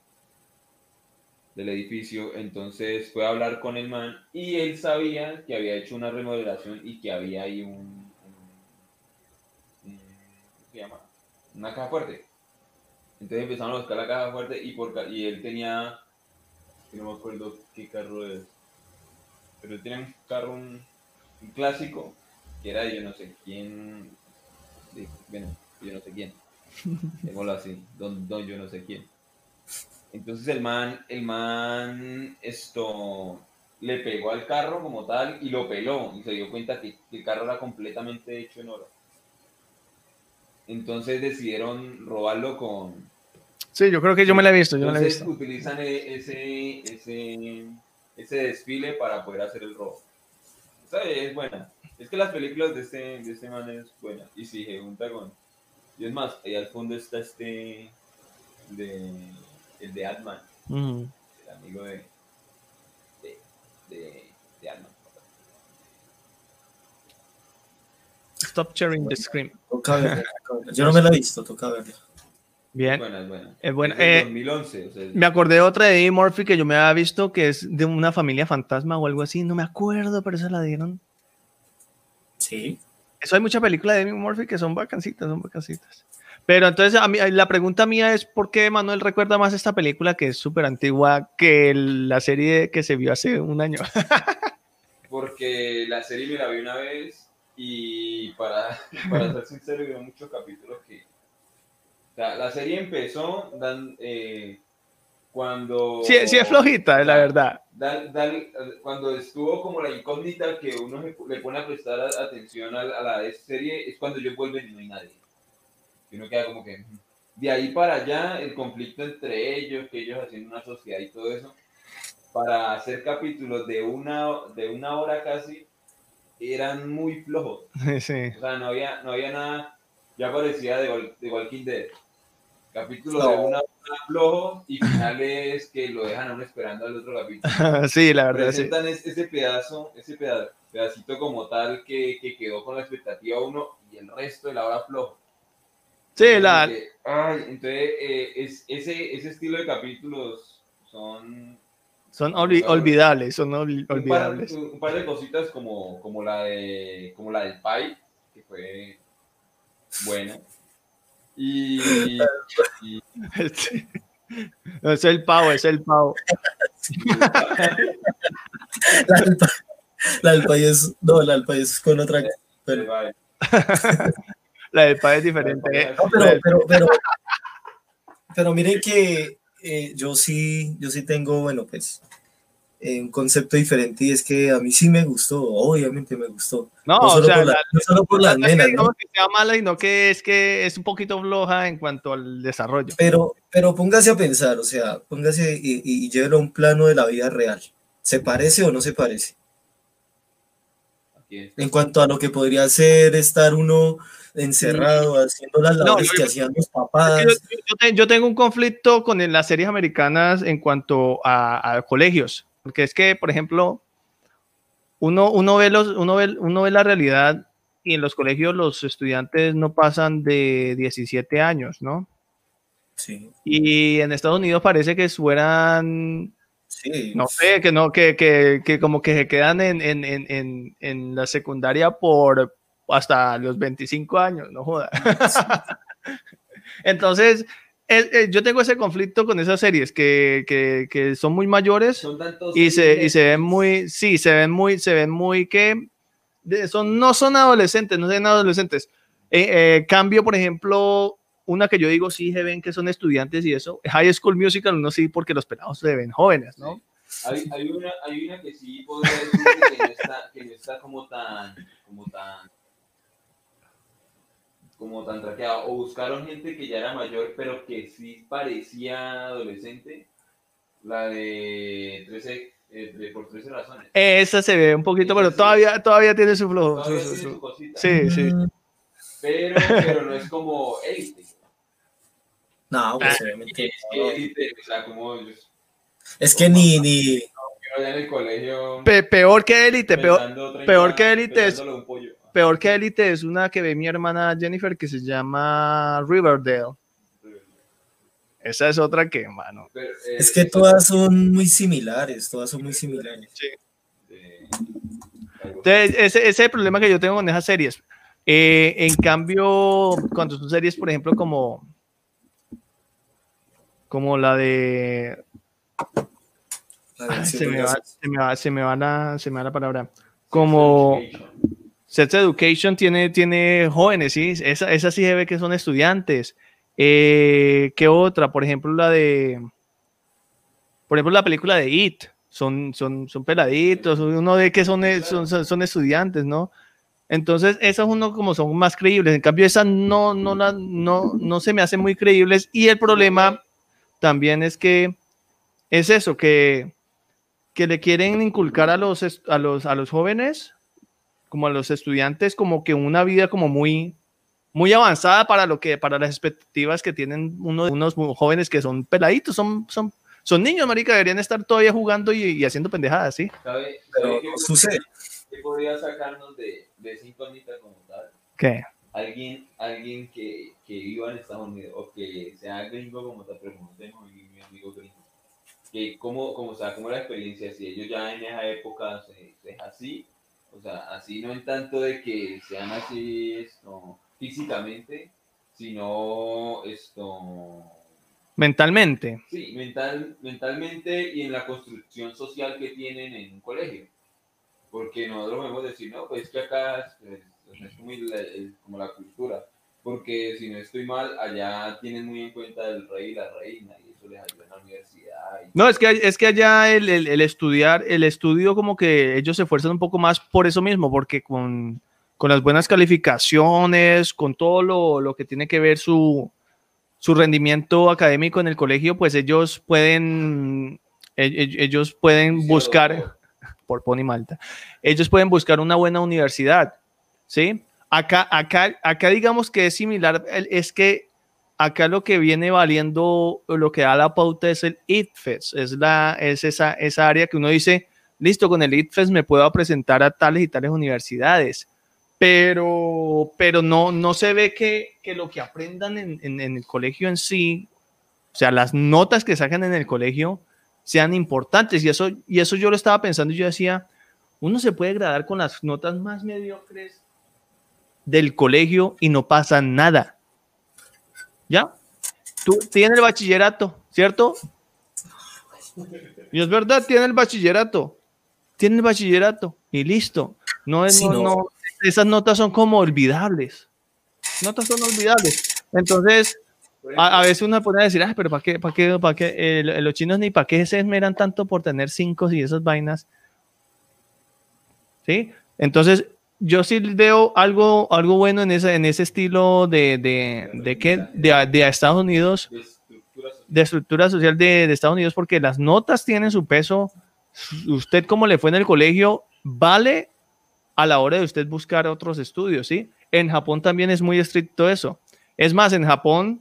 del edificio. Entonces, fue a hablar con el man y él sabía que había hecho una remodelación y que había ahí un, ¿cómo se llama? Una caja fuerte. Entonces empezaron a buscar la caja fuerte y, por, y él tenía, no me acuerdo qué carro es, pero él tenía un carro, un, un clásico, que era de yo no sé quién, bueno, yo no sé quién, démoslo así, don, don yo no sé quién. Entonces el man, el man, esto, le pegó al carro como tal y lo peló y se dio cuenta que, que el carro era completamente hecho en oro. Entonces decidieron robarlo con, Sí, yo creo que yo me la he visto, yo me la he entonces visto. utilizan e- ese, ese, ese desfile para poder hacer el robo. Esa es buena. Es que las películas de este, de este man es buena. Y si se junta con... Y es más, ahí al fondo está este... De, el de Atman, el amigo de... De, de, de Ant-Man. Stop sharing the screen. Toca verla. Yo no me la he visto, toca verla. Bien. buena, es buena. Es buena. Es del Eh, 2011. O sea, es- Me acordé de otra de Eddie Murphy que yo me había visto que es de una familia fantasma o algo así. No me acuerdo, pero esa la dieron. Sí. Eso hay mucha película de Eddie Murphy que son vacancitas, son vacancitas. Pero entonces a mí, la pregunta mía es ¿por qué Manuel recuerda más esta película que es súper antigua que la serie que se vio hace un año? porque la serie me la vi una vez y para, para ser sincero, vio muchos capítulos que... La serie empezó dan, eh, cuando... Sí, sí es flojita, la verdad. Dan- dan- cuando estuvo como la incógnita que uno le pone a prestar atención a, la- a la serie, es cuando ellos vuelven y no hay nadie. Y uno queda como que... De ahí para allá, el conflicto entre ellos, que ellos hacen una sociedad y todo eso, para hacer capítulos de una, de una hora casi, eran muy flojos. Sí. O sea, no había, no había nada, ya parecía de, de Walking Dead. Capítulos de una hora flojos y finales que lo dejan aún esperando al otro capítulo. sí, la verdad. Presentan es- ese pedazo, ese peda- pedacito como tal que, que quedó con la expectativa uno y el resto de la hora flojo. Sí, la, Entonces, ay, entonces, eh, es, ese, ese estilo de capítulos son son olvi- olvidables, son olvi- un par, olvidables. un par de cositas como, como, la de, como la del Pai, que fue buena. Y, y- es el pavo, es el pavo. La del, pa- la del país, no, la del país con otra. Pero, La del pavo es diferente. no, pero, pero, pero, pero miren que eh, yo sí, yo sí tengo, bueno, pues, eh, un concepto diferente y es que a mí sí me gustó, obviamente me gustó. No, No o solo sea, por, la- la- no solo por las no que nenas, ¿no? digamos que sea mala, sino que es que es un poquito floja en cuanto al desarrollo. Pero, pero póngase a pensar, o sea, póngase y, y, y llévelo a un plano de la vida real. ¿Se parece o no se parece? En cuanto a lo que podría ser estar uno encerrado haciendo las No, labores yo- que hacían los papás. Yo, yo te- yo tengo un conflicto con las series americanas en cuanto a, a colegios, porque es que, por ejemplo, uno, uno, ve los, uno, ve, uno ve la realidad y en los colegios los estudiantes no pasan de 17 años, ¿no? Sí, Y en Estados Unidos parece que fueran, sí. no sé, que no, que, que, que como que se quedan en, en, en, en, en la secundaria por hasta los 25 años, no joda. Entonces, eh, eh, yo tengo ese conflicto con esas series que, que, que son muy mayores Son y se, y se ven muy, sí, se ven muy, se ven muy que son, no son adolescentes, no son adolescentes. Eh, eh, cambio, por ejemplo, una que yo digo sí se ven que son estudiantes y eso, High School Musical, no sí, porque los pelados se ven jóvenes, ¿no? Hay, hay, una, hay una que sí podría decir que no está, que no está como tan, como tan, como tan traqueada. O buscaron gente que ya era mayor, pero que sí parecía adolescente. La de 13, eh, de por 13 razones. Esa se ve un poquito, pero todavía, todavía tiene su flow. Todavía su- su- tiene su- su cosita, Sí, sí. Pero, pero no es como élite. No, pues Ah, obviamente. Es que élite, o sea, como ellos, Es que ni, ni, uno allá en el colegio. Pe- peor que Élite, peor, pesando 30 peor que Élite es- peor que Élite es una que ve mi hermana Jennifer que se llama Riverdale. Esa es otra que, mano. Pero, eh, es que todas son muy similares, todas son muy similares. de- Entonces, ese, ese es el problema que yo tengo con esas series. Eh, en cambio, cuando son series, por ejemplo, como, como la de. La de Ay, se, siete me va, gracias. se, me va, se me va la, se me va la palabra. Como Sex Education tiene, tiene jóvenes, ¿sí? Esa, esa sí se ve que son estudiantes. Eh, ¿Qué otra? Por ejemplo, la de. Por ejemplo, la película de It. Son, son, son peladitos, uno ve que son, son, son, son estudiantes, ¿no? Entonces, esas uno como son más creíbles. En cambio, esas no, no, la- no, no se me hacen muy creíbles. Y el problema también es que es eso, que, que le quieren inculcar a los, a los, a los jóvenes, como a los estudiantes, como que una vida como muy, muy avanzada para lo que, para las expectativas que tienen uno, unos jóvenes que son peladitos, son, son, son niños, marica, deberían estar todavía jugando y, y haciendo pendejadas, ¿sí? ¿Sabe, Pero qué, sucede. qué podría sacarnos de, de esa incógnita como tal? ¿Qué? Alguien, alguien que, que viva en Estados Unidos o que sea gringo como te preguntemos, mi, mi amigo gringo. Que cómo, cómo, o sea, cómo la experiencia, si ellos ya en esa época se, se es así, o sea, así no en tanto de que sean así esto, físicamente, sino esto, Mentalmente. Sí, mental, mentalmente y en la construcción social que tienen en un colegio. Porque nosotros podemos decir, no, pues que acá es, es- como, la, es como la cultura. Porque si no estoy mal, allá tienen muy en cuenta el rey y la reina eso les ayuda en la universidad. y- No, es que, es que allá el, el- el estudiar, el estudio como que ellos se esfuerzan un poco más por eso mismo, porque con, con las buenas calificaciones, con todo lo, lo que tiene que ver su, su rendimiento académico en el colegio, pues ellos pueden, e- e- ellos pueden buscar, por Pony Malta, ellos pueden buscar una buena universidad, ¿sí? Acá, acá, acá digamos que es similar, es que acá lo que viene valiendo, lo que da la pauta es el ITFES, es, la, es esa, esa área que uno dice, listo, con el ITFES me puedo presentar a tales y tales universidades, pero, pero no, no se ve que, que lo que aprendan en, en- el colegio en sí, o sea, las notas que sacan en el colegio sean importantes. Y eso, y eso yo lo estaba pensando y yo decía, uno se puede graduar con las notas más mediocres del colegio y no pasa nada. ¿Ya? Tú tienes el bachillerato, ¿cierto? Y es verdad, tiene el bachillerato. Tiene el bachillerato y listo. No es, Sí, no- no. no- esas notas son como olvidables. Notas son olvidables. Entonces, a, a veces uno pone a decir, ah, pero ¿para qué, para qué, para qué? Eh, los chinos ni para qué se esmeran tanto por tener cinco y esas vainas. ¿Sí? Entonces, yo sí veo algo, algo bueno en ese, en ese estilo de, de, de, de, Estados Unidos, de estructura social. de de, Estados Unidos, porque las notas tienen su peso. Usted, como le fue en el colegio, vale a la hora de usted buscar otros estudios, ¿sí? En Japón también es muy estricto eso. Es más, en Japón,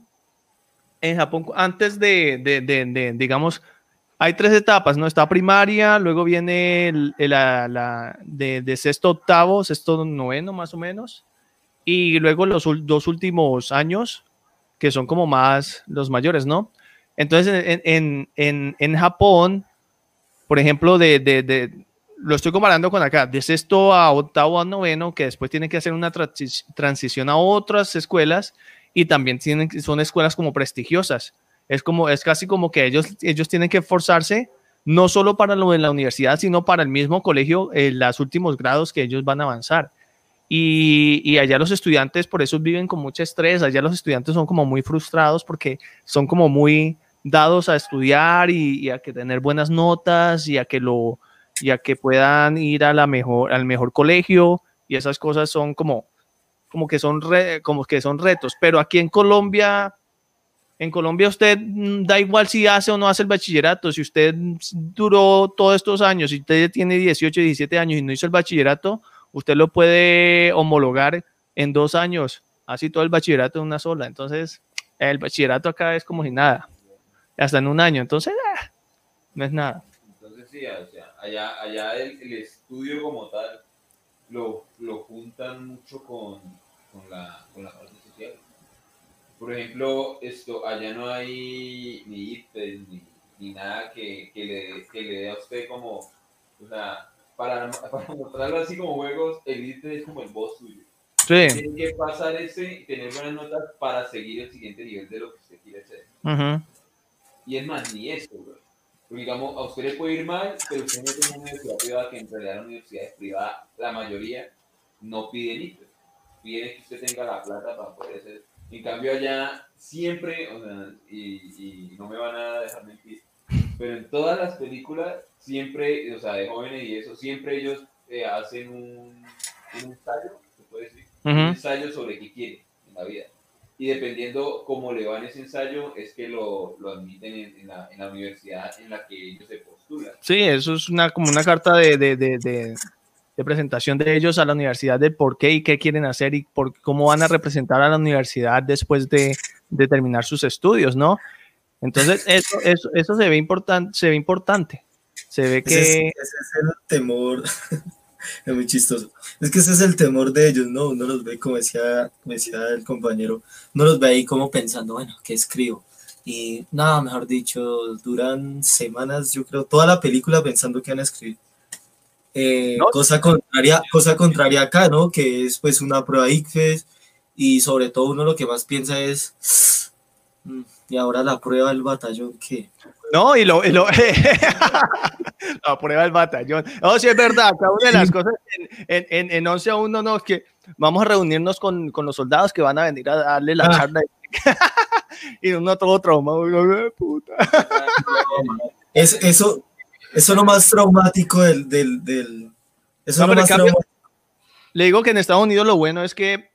en Japón, antes de, de- de, digamos, hay tres etapas, ¿no? Está primaria, luego viene el- el- la, la- de, de sexto octavo, sexto noveno más o menos, y luego los dos últimos años, que son como más los mayores, ¿no? Entonces, en, en, en, en Japón, por ejemplo, de, de, de- lo estoy comparando con acá, de sexto a octavo a noveno, que después tienen que hacer una transi- transición a otras escuelas y también tienen, son escuelas como prestigiosas. Es como, es casi como que ellos, ellos tienen que esforzarse no solo para lo de la universidad, sino para el mismo colegio, en los últimos grados que ellos van a avanzar. Y, y allá los estudiantes por eso viven con mucho estrés, allá los estudiantes son como muy frustrados porque son como muy dados a estudiar y, y a que tener buenas notas y a que lo y a que puedan ir a la mejor al mejor colegio y esas cosas son como como que son re- como que son retos, pero aquí en Colombia en Colombia usted mm, da igual si hace o no hace el bachillerato, si usted duró todos estos años, si usted tiene 18, 17 años y no hizo el bachillerato, usted lo puede homologar en dos años, así todo el bachillerato en una sola. Entonces, el bachillerato acá es como si nada, hasta en un año. Entonces, ah, no es nada. Entonces, sí, o sea, allá, allá el, el estudio como tal lo, lo juntan mucho con, con, la, con la. Por ejemplo, esto, allá no hay ni IPES ni, ni nada que, que, le, que le dé a usted como, o sea, para, para mostrarlo así como juegos, el IPES es como el boss suyo. Sí. Tiene que pasar ese y tener buenas notas para seguir el siguiente nivel de lo que usted quiere hacer. Ujú. Y es más, ni eso, güey. Porque, digamos, a usted le puede ir mal, pero usted no tiene una universidad privada, que en realidad las universidades privadas, la mayoría, no piden IPES. Piden que usted tenga la plata para poder hacer. En cambio, allá siempre, o sea, y, y no me van a dejar mentir, pero en todas las películas, siempre, o sea, de jóvenes y eso, siempre ellos eh, hacen un, un ensayo, se puede decir, un ensayo sobre qué quieren en la vida. Y dependiendo cómo le va en ese ensayo, es que lo, lo admiten en, en la, en la universidad en la que ellos se postulan. Sí, eso es una, como una carta de, de, de, de- de presentación de ellos a la universidad de por qué y qué quieren hacer y por cómo van a representar a la universidad después de, de terminar sus estudios, ¿no? Entonces, eso, eso, eso se, ve importante, se ve importante. Se ve Ese es, que... ese es el temor, es muy chistoso. Es que ese es el temor de ellos, ¿no? Uno los ve, como decía, como decía el compañero, uno los ve ahí como pensando, bueno, ¿qué escribo? Y nada, mejor dicho, duran semanas, yo creo, toda la película pensando que van a escribir. Eh, No. cosa, contraria, cosa contraria acá, ¿no? Que es pues una prueba ICFES y sobre todo uno lo que más piensa es, "Mm, y ahora la prueba del batallón, ¿qué? No, y lo... Y lo la prueba del batallón. No, sí es verdad, cada una de las cosas en, en, en, en 11 a 1, no, es que vamos a reunirnos con, con los soldados que van a venir a darle la Ah. charla. y uno todo traumado. "Ay, puta". Es, eso, eso es lo más traumático del, del, del- eso No, es lo más cambio- traumático. Le digo que en Estados Unidos lo bueno es que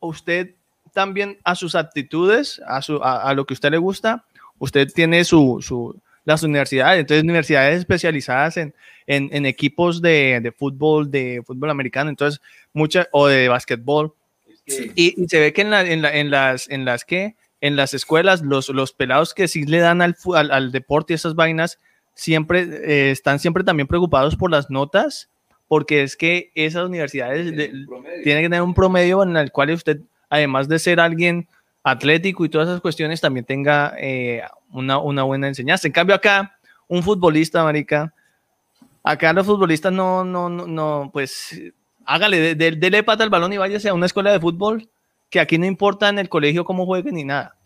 usted también a sus aptitudes, a, su, a, lo que a usted le gusta, usted tiene su, su, las universidades, entonces universidades especializadas en, en, en equipos de, de, fútbol, de fútbol americano, entonces muchas, o de básquetbol. Y, y, se ve que en, la, en, la, en, las, en las que en las escuelas, los, los pelados que sí le dan al, al, al deporte y esas vainas, siempre eh, están siempre también preocupados por las notas, porque es que esas universidades tienen que tener un promedio en el cual usted, además de ser alguien atlético y todas esas cuestiones, también tenga eh, una, una, buena enseñanza. En cambio acá, un futbolista, marica, acá los futbolistas no, no, no, no pues hágale, dele pata al balón y váyase a una escuela de fútbol, que aquí no importa en el colegio cómo jueguen ni nada.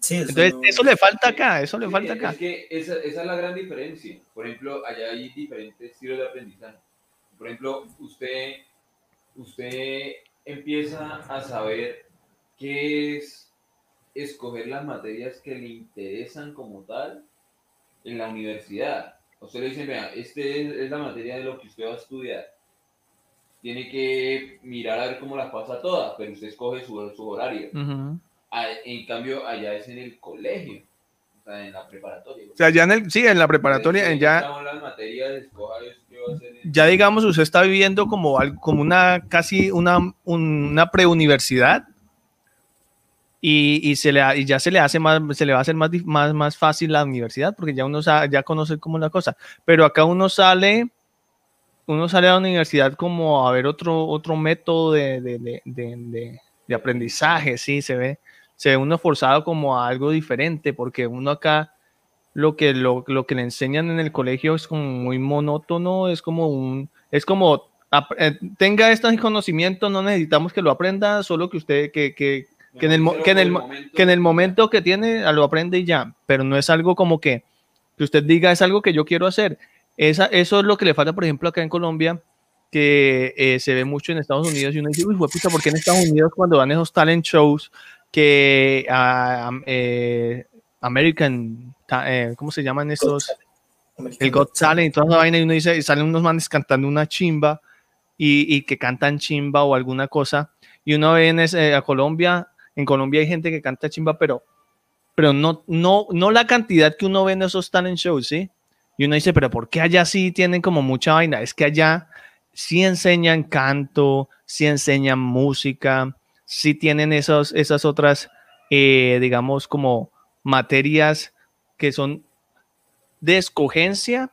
Sí, eso Entonces, eso le falta acá, eso le falta acá. Es que esa, esa, es la gran diferencia. Por ejemplo, allá hay diferentes estilos de aprendizaje. Por ejemplo, usted, usted empieza a saber qué es escoger las materias que le interesan como tal en la universidad. Usted le dice, vea, esta es, la materia de lo que usted va a estudiar. Tiene que mirar a ver cómo las pasa todas, pero usted escoge su, su horario. En cambio, allá es en el colegio en la preparatoria. O sea, ya en el, sí, en la preparatoria, ya, ya digamos, usted está viviendo como, como una, casi una, una preuniversidad y, y, se le, y ya se le hace más, se le va a hacer más, más, más fácil la universidad porque ya uno sabe, ya conoce cómo es la cosa. Pero acá uno sale, uno sale a la universidad como a ver otro, otro método de, de, de, de aprendizaje, sí, se ve se ve uno forzado como a algo diferente, porque uno acá lo que, lo, lo, que le enseñan en el colegio es como muy monótono, es como un, es como, eh, tenga este conocimiento, no necesitamos que lo aprenda, solo que usted, que, que, que en, el, que, en el, que en el momento que tiene, lo aprende y ya, pero no es algo como que, que usted diga, es algo que yo quiero hacer. Esa, eso es lo que le falta, por ejemplo, acá en Colombia, que eh, se ve mucho en Estados Unidos y uno dice, uy, puta, ¿por qué en Estados Unidos cuando van esos talent shows que uh, eh, American, eh, ¿cómo se llaman estos? El Got Talent y toda esa vaina y uno dice, y salen unos manes cantando una chimba y, y, que cantan chimba o alguna cosa y uno ve en ese, a Colombia, en Colombia hay gente que canta chimba, pero, pero no, no, no la cantidad que uno ve en esos talent shows, ¿sí? Y uno dice, pero ¿por qué allá sí tienen como mucha vaina? Es que allá sí enseñan canto, sí enseñan música, sí tienen esos, esas otras, eh, digamos, como materias que son de escogencia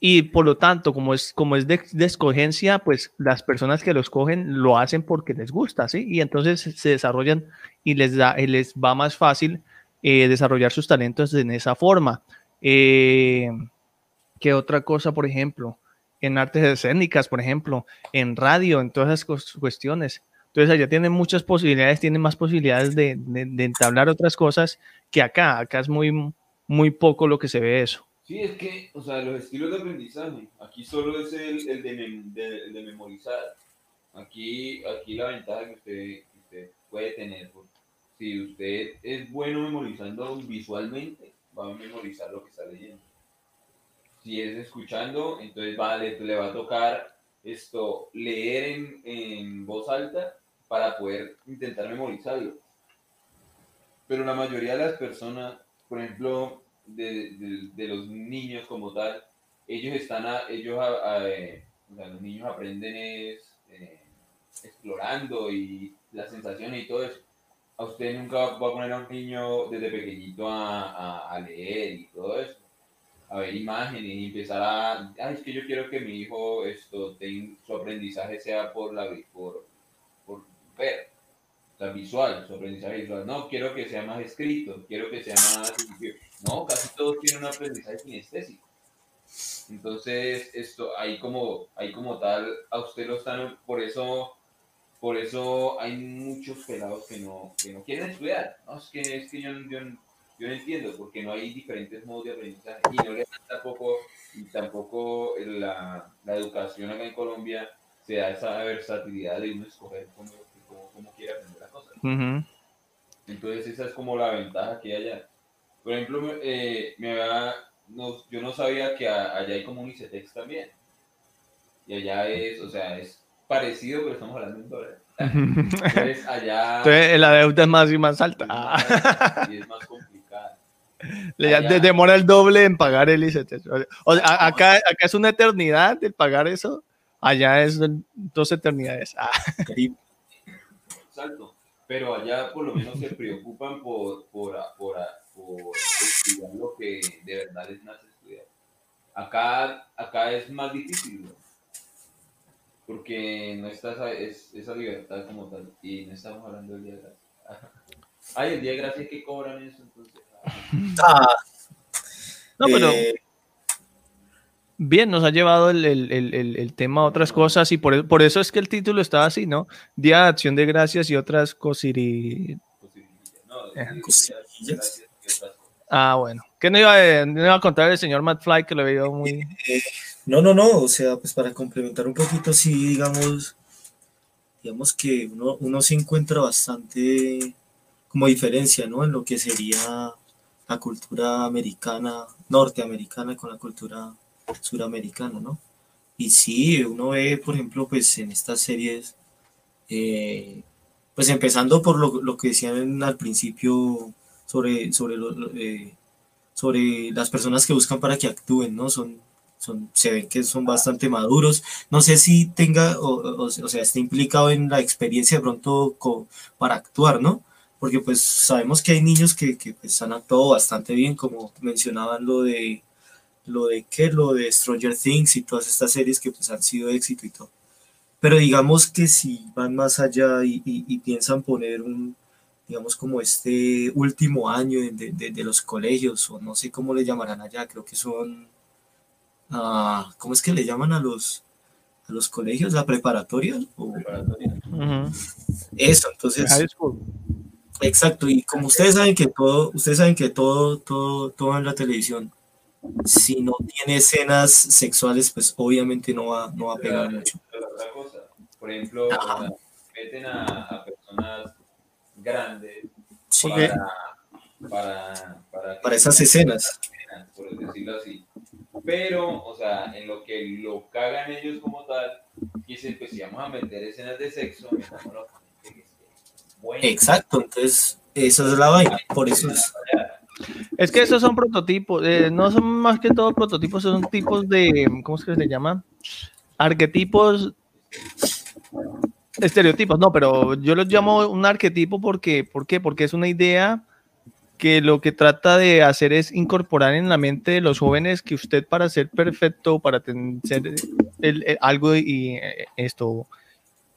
y por lo tanto, como es, como es de, escogencia, pues las personas que lo escogen lo hacen porque les gusta, ¿sí? Y entonces se desarrollan y les, da, les va más fácil eh, desarrollar sus talentos en esa forma. Eh, ¿Qué otra cosa, por ejemplo? En artes escénicas, por ejemplo, en radio, en todas esas cuestiones. Entonces allá tienen muchas posibilidades, tienen más posibilidades de, entablar otras cosas que acá. Acá es muy, muy poco lo que se ve eso. Sí, es que, o sea, los estilos de aprendizaje, aquí solo es el, el de, memorizar. Aquí, aquí la ventaja que usted, puede tener, si usted es bueno memorizando visualmente, va a memorizar lo que está leyendo. Si es escuchando, entonces le, le va a tocar esto, leer en, en voz alta para poder intentar memorizarlo. Pero la mayoría de las personas, por ejemplo, de, de, los niños como tal, ellos están, a, ellos, eh, o sea, los niños aprenden es, eh, explorando y las sensaciones y todo eso. A usted nunca va a poner a un niño desde pequeñito a, a, a leer y todo eso a ver imágenes y empezar a, Ay, es que yo quiero que mi hijo esto tenga, su aprendizaje sea por la por, ver, la visual, su aprendizaje visual. No, quiero que sea más escrito, quiero que sea más... No, casi todos tienen un aprendizaje kinestésico. Entonces, esto, ahí como, ahí como tal, a usted lo están, por eso, por eso hay muchos pelados que no, que no quieren estudiar. No, es que, es que yo, yo, yo no entiendo, porque no hay diferentes modos de aprendizaje. Y no le tampoco, y tampoco la, la educación acá en Colombia se da esa versatilidad de uno escoger cómo cómo quiere aprender las cosas. Entonces esa es como la ventaja que hay allá. Por ejemplo, eh, me no, yo no sabía que allá hay como un ICETEX también. Y allá es, o sea, es parecido, pero estamos hablando en dólares. Entonces, allá. Entonces, la deuda es más y más alta. Y es más complicada. Le Allá. demora el doble en pagar el ICT. O sea, a- acá, acá es una eternidad el pagar eso. Allá es dos eternidades. Ah, Pero allá por lo menos se preocupan por, por, por, por estudiar lo que de verdad les nace estudiar. Acá, acá es más difícil, ¿no? porque no está esa, es- esa libertad como tal. Y no estamos hablando del día de gracia. Ay, el día de gracia que cobran eso, entonces. ah, Ah, No, pero eh, bien, nos ha llevado el, el- el- el- tema a otras cosas y por, por eso es que el título estaba así, ¿no? Día de Acción de Gracias y otras cosiri... Eh. Ah, bueno. ¿Qué a, no iba a contar el señor Matt Fly que lo veo muy... no, no, no, o sea, pues para complementar un poquito, sí, digamos, digamos que uno, uno se encuentra bastante como diferencia, ¿no? En lo que sería la cultura americana, norteamericana con la cultura suramericana, ¿no? Y sí, uno ve, por ejemplo, pues en estas series, eh, pues empezando por lo, lo que decían al principio sobre, sobre, lo- eh, sobre las personas que buscan para que actúen, ¿no? Son, son, se ven que son bastante maduros. No sé si tenga, o, o- sea, esté implicado en la experiencia de pronto para actuar, ¿no? Porque pues sabemos que hay niños que, que pues, han actuado bastante bien, como mencionaban lo de, lo de qué, lo de Stranger Things y todas estas series que pues han sido éxito y todo. Pero digamos que si van más allá y, y- y piensan poner un, digamos como este último año de, de- de- los colegios, o no sé cómo le llamarán allá, creo que son, ah, ¿cómo es que le llaman a los, a los colegios? ¿La preparatoria? O- Preparatoria. Eso, entonces... High school. Exacto, y como ustedes saben que todo, ustedes saben que todo, todo, todo en la televisión, si no tiene escenas sexuales, pues obviamente no va, no va a pegar mucho. Pero otra cosa, por ejemplo, sea, meten a, a personas grandes Sí, para, para, para, para esas escenas. por decirlo así. Pero, o sea, en lo que lo cagan ellos como tal, dicen, pues si vamos a meter escenas de sexo. Exacto, entonces esa es la vaina, por eso es. Es que esos son prototipos, eh, no son más que todo prototipos, son tipos de, ¿cómo es que se llama? Arquetipos, estereotipos, no, pero yo los llamo un arquetipo porque, ¿por qué? Porque es una idea que lo que trata de hacer es incorporar en la mente de los jóvenes que usted para ser perfecto, para ten- ser el- el- algo y eh, esto,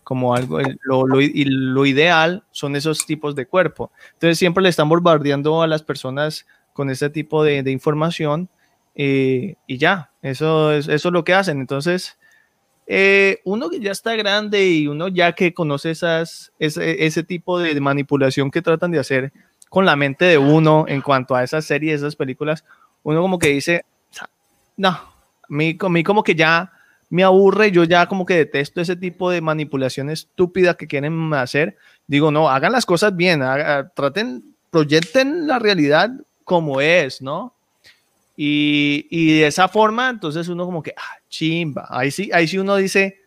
como algo, lo, lo y lo ideal son esos tipos de cuerpo. Entonces siempre le están bombardeando a las personas con ese tipo de, de información eh, y ya, eso es, eso es lo que hacen. Entonces, eh, uno que ya está grande y uno ya que conoce esas, ese, ese tipo de manipulación que tratan de hacer con la mente de uno en cuanto a esas series, esas películas, uno como que dice, no, a mí, a mí como que ya me aburre, yo ya como que detesto ese tipo de manipulación estúpida que quieren hacer. Digo, no, hagan las cosas bien, haga- traten, proyecten la realidad como es, ¿no? Y, y de esa forma, entonces uno como que, ah, chimba, ahí sí, ahí sí uno dice,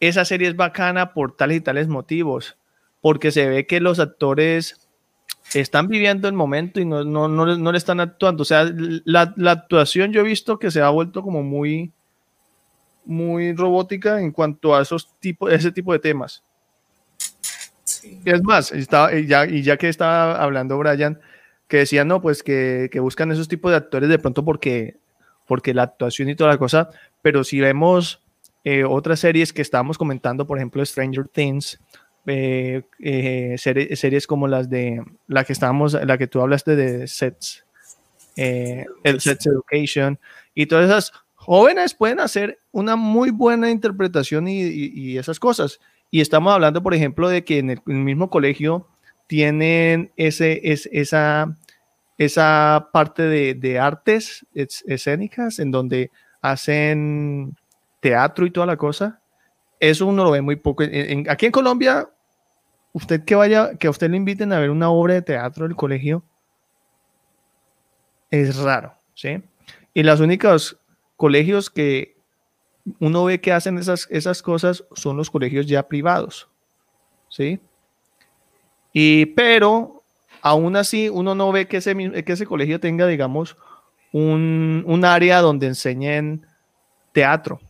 esa serie es bacana por tales y tales motivos, porque se ve que los actores están viviendo el momento y no, no, no, no le están actuando. O sea, la, la actuación yo he visto que se ha vuelto como muy, muy robótica en cuanto a esos tipos, ese tipo de temas. Sí. Es más, estaba, y ya, y ya que estaba hablando Brian, que decía, no, pues que, que buscan esos tipos de actores de pronto porque, porque la actuación y toda la cosa, pero si vemos eh, otras series que estábamos comentando, por ejemplo, Stranger Things, eh, eh, serie- series como las de la que estábamos, la que tú hablaste de Sets, eh, el Sets Education, y todas esas jóvenes pueden hacer una muy buena interpretación y, esas cosas. Y estamos hablando, por ejemplo, de que en el, mismo colegio tienen ese, es, esa, esa parte de, de artes es- escénicas en donde hacen teatro y toda la cosa. Eso uno lo ve muy poco. Aquí en Colombia, usted que vaya, que a usted le inviten a ver una obra de teatro del colegio, es raro, ¿sí? Y los únicos colegios que uno ve que hacen esas, esas cosas son los colegios ya privados. ¿sí? Y, pero aún así uno no ve que ese, que ese colegio tenga, digamos, un, un área donde enseñen teatro,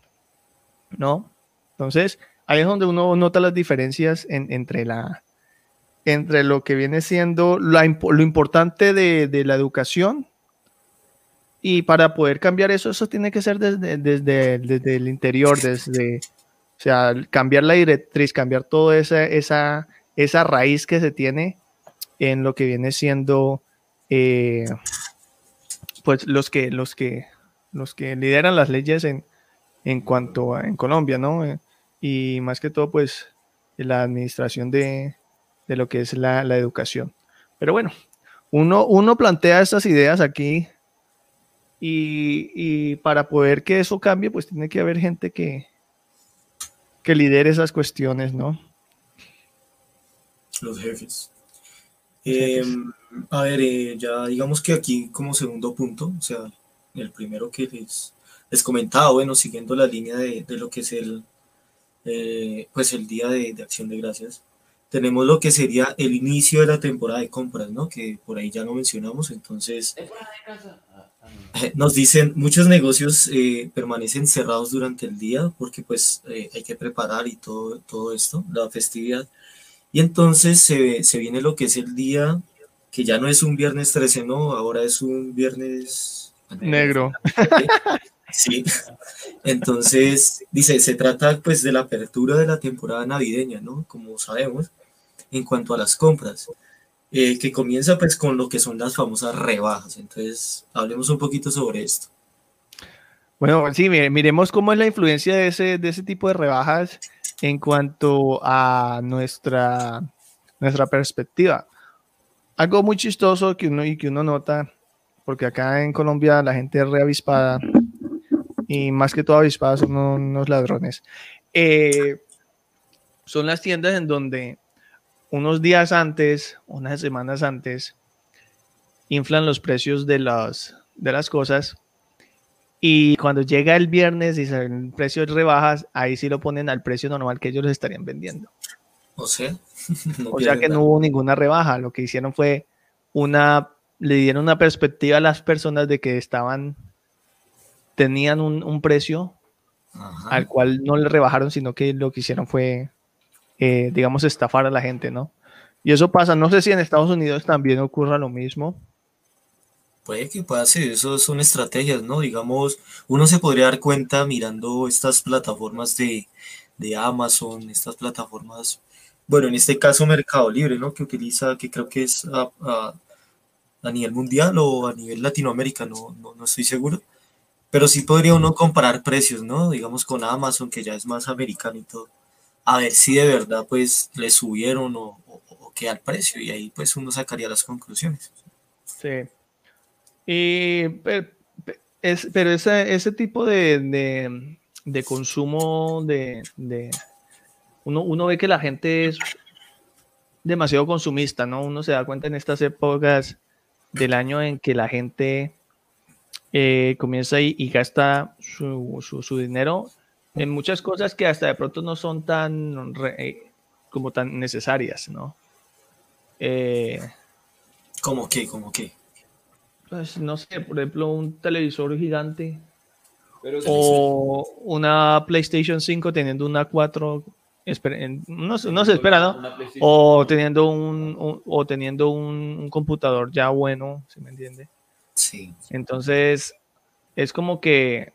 ¿no? Entonces, ahí es donde uno nota las diferencias entre, la, entre lo que viene siendo lo importante de, la educación y para poder cambiar eso, eso tiene que ser desde, desde, desde el interior, desde, o sea, cambiar la directriz, cambiar toda esa, esa, esa raíz que se tiene en lo que viene siendo eh, pues los que, los que, los que lideran las leyes en, en cuanto a en Colombia, ¿no? Y más que todo, pues, la administración de, de lo que es la, la, educación. Pero bueno, uno, uno plantea estas ideas aquí y, y, para poder que eso cambie, pues tiene que haber gente que, que lidere esas cuestiones, ¿no? Los jefes. Eh, a ver, eh, ya digamos que aquí como segundo punto, o sea, el primero que les, les comentaba, bueno, siguiendo la línea de, de lo que es el, eh, pues el día de, de, acción de gracias, tenemos lo que sería el inicio de la temporada de compras, ¿no? Que por ahí ya no mencionamos, entonces nos dicen muchos negocios eh, permanecen cerrados durante el día porque pues eh, hay que preparar y todo, todo esto, la festividad. Y entonces se, se, viene lo que es el día, que ya no es un viernes 13, no, ahora es un viernes negro. Sí, entonces dice, se trata pues de la apertura de la temporada navideña, ¿no? Como sabemos, en cuanto a las compras, eh, que comienza pues con lo que son las famosas rebajas. Entonces, hablemos un poquito sobre esto. Bueno, sí, miremos cómo es la influencia de ese, de ese tipo de rebajas en cuanto a nuestra, nuestra perspectiva. Algo muy chistoso que uno, y que uno nota, porque acá en Colombia la gente es reavispada y más que todo avispadas son unos ladrones. Eh, son las tiendas en donde unos días antes, unas semanas antes, inflan los precios de, las de las cosas y cuando llega el viernes y el precio de rebajas, ahí sí lo ponen al precio normal que ellos les estarían vendiendo. O sea, no o sea que no hubo ninguna rebaja. Lo que hicieron fue una, le dieron una perspectiva a las personas de que estaban, tenían un, un precio Ajá. al cual no le rebajaron, sino que lo que hicieron fue, eh, digamos, estafar a la gente, ¿no? Y eso pasa, no sé si en Estados Unidos también ocurra lo mismo. Puede que pueda ser, eso son estrategias, ¿no? Digamos, uno se podría dar cuenta mirando estas plataformas de, de Amazon, estas plataformas, bueno, en este caso Mercado Libre, ¿no? Que utiliza, que creo que es a, a, a nivel mundial o a nivel Latinoamérica, no, no, no, estoy seguro. Pero sí podría uno comparar precios, ¿no? Digamos con Amazon, que ya es más americano y todo. A ver si de verdad, pues, le subieron o, o, o el precio. Y ahí, pues, uno sacaría las conclusiones. Sí. Y, pero, es, pero ese, ese tipo de, de, de consumo de, de uno, uno, ve que la gente es demasiado consumista, ¿no? Uno se da cuenta en estas épocas del año en que la gente eh, comienza y, y gasta su, su, su, dinero en muchas cosas que hasta de pronto no son tan re, como tan necesarias, ¿no? Eh, ¿Cómo qué? ¿Cómo qué? pues no sé, por ejemplo, un televisor gigante Pero o una PlayStation 5 teniendo una 4 no, no se espera, ¿no? O teniendo un, un o teniendo un, un, computador ya bueno, ¿se me entiende? Sí. Entonces, es como que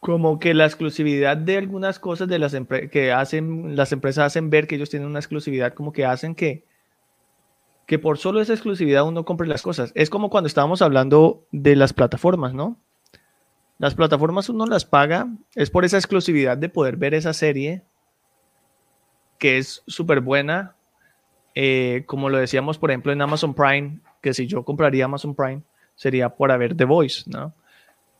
como que la exclusividad de algunas cosas de las que hacen las empresas hacen ver que ellos tienen una exclusividad como que hacen que que por solo esa exclusividad uno compre las cosas. Es como cuando estábamos hablando de las plataformas, ¿no? Las plataformas uno las paga, es por esa exclusividad de poder ver esa serie, que es súper buena. Eh, como lo decíamos, por ejemplo, en Amazon Prime, que si yo compraría Amazon Prime, sería por haber The Voice, ¿no?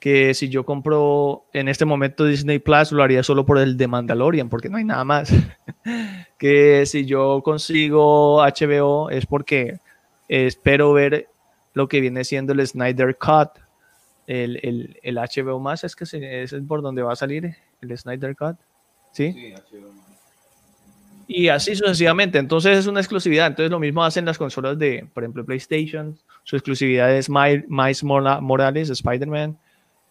Que si yo compro en este momento Disney Plus, lo haría solo por el de Mandalorian, porque no hay nada más. que si yo consigo HBO es porque espero ver lo que viene siendo el Snyder Cut, el, el, el HBO más, es que se, es por donde va a salir el Snyder Cut, ¿sí? sí Y así sucesivamente. Entonces es una exclusividad. Entonces lo mismo hacen las consolas de, por ejemplo, PlayStation. Su exclusividad es Miles Morales, Spider-Man,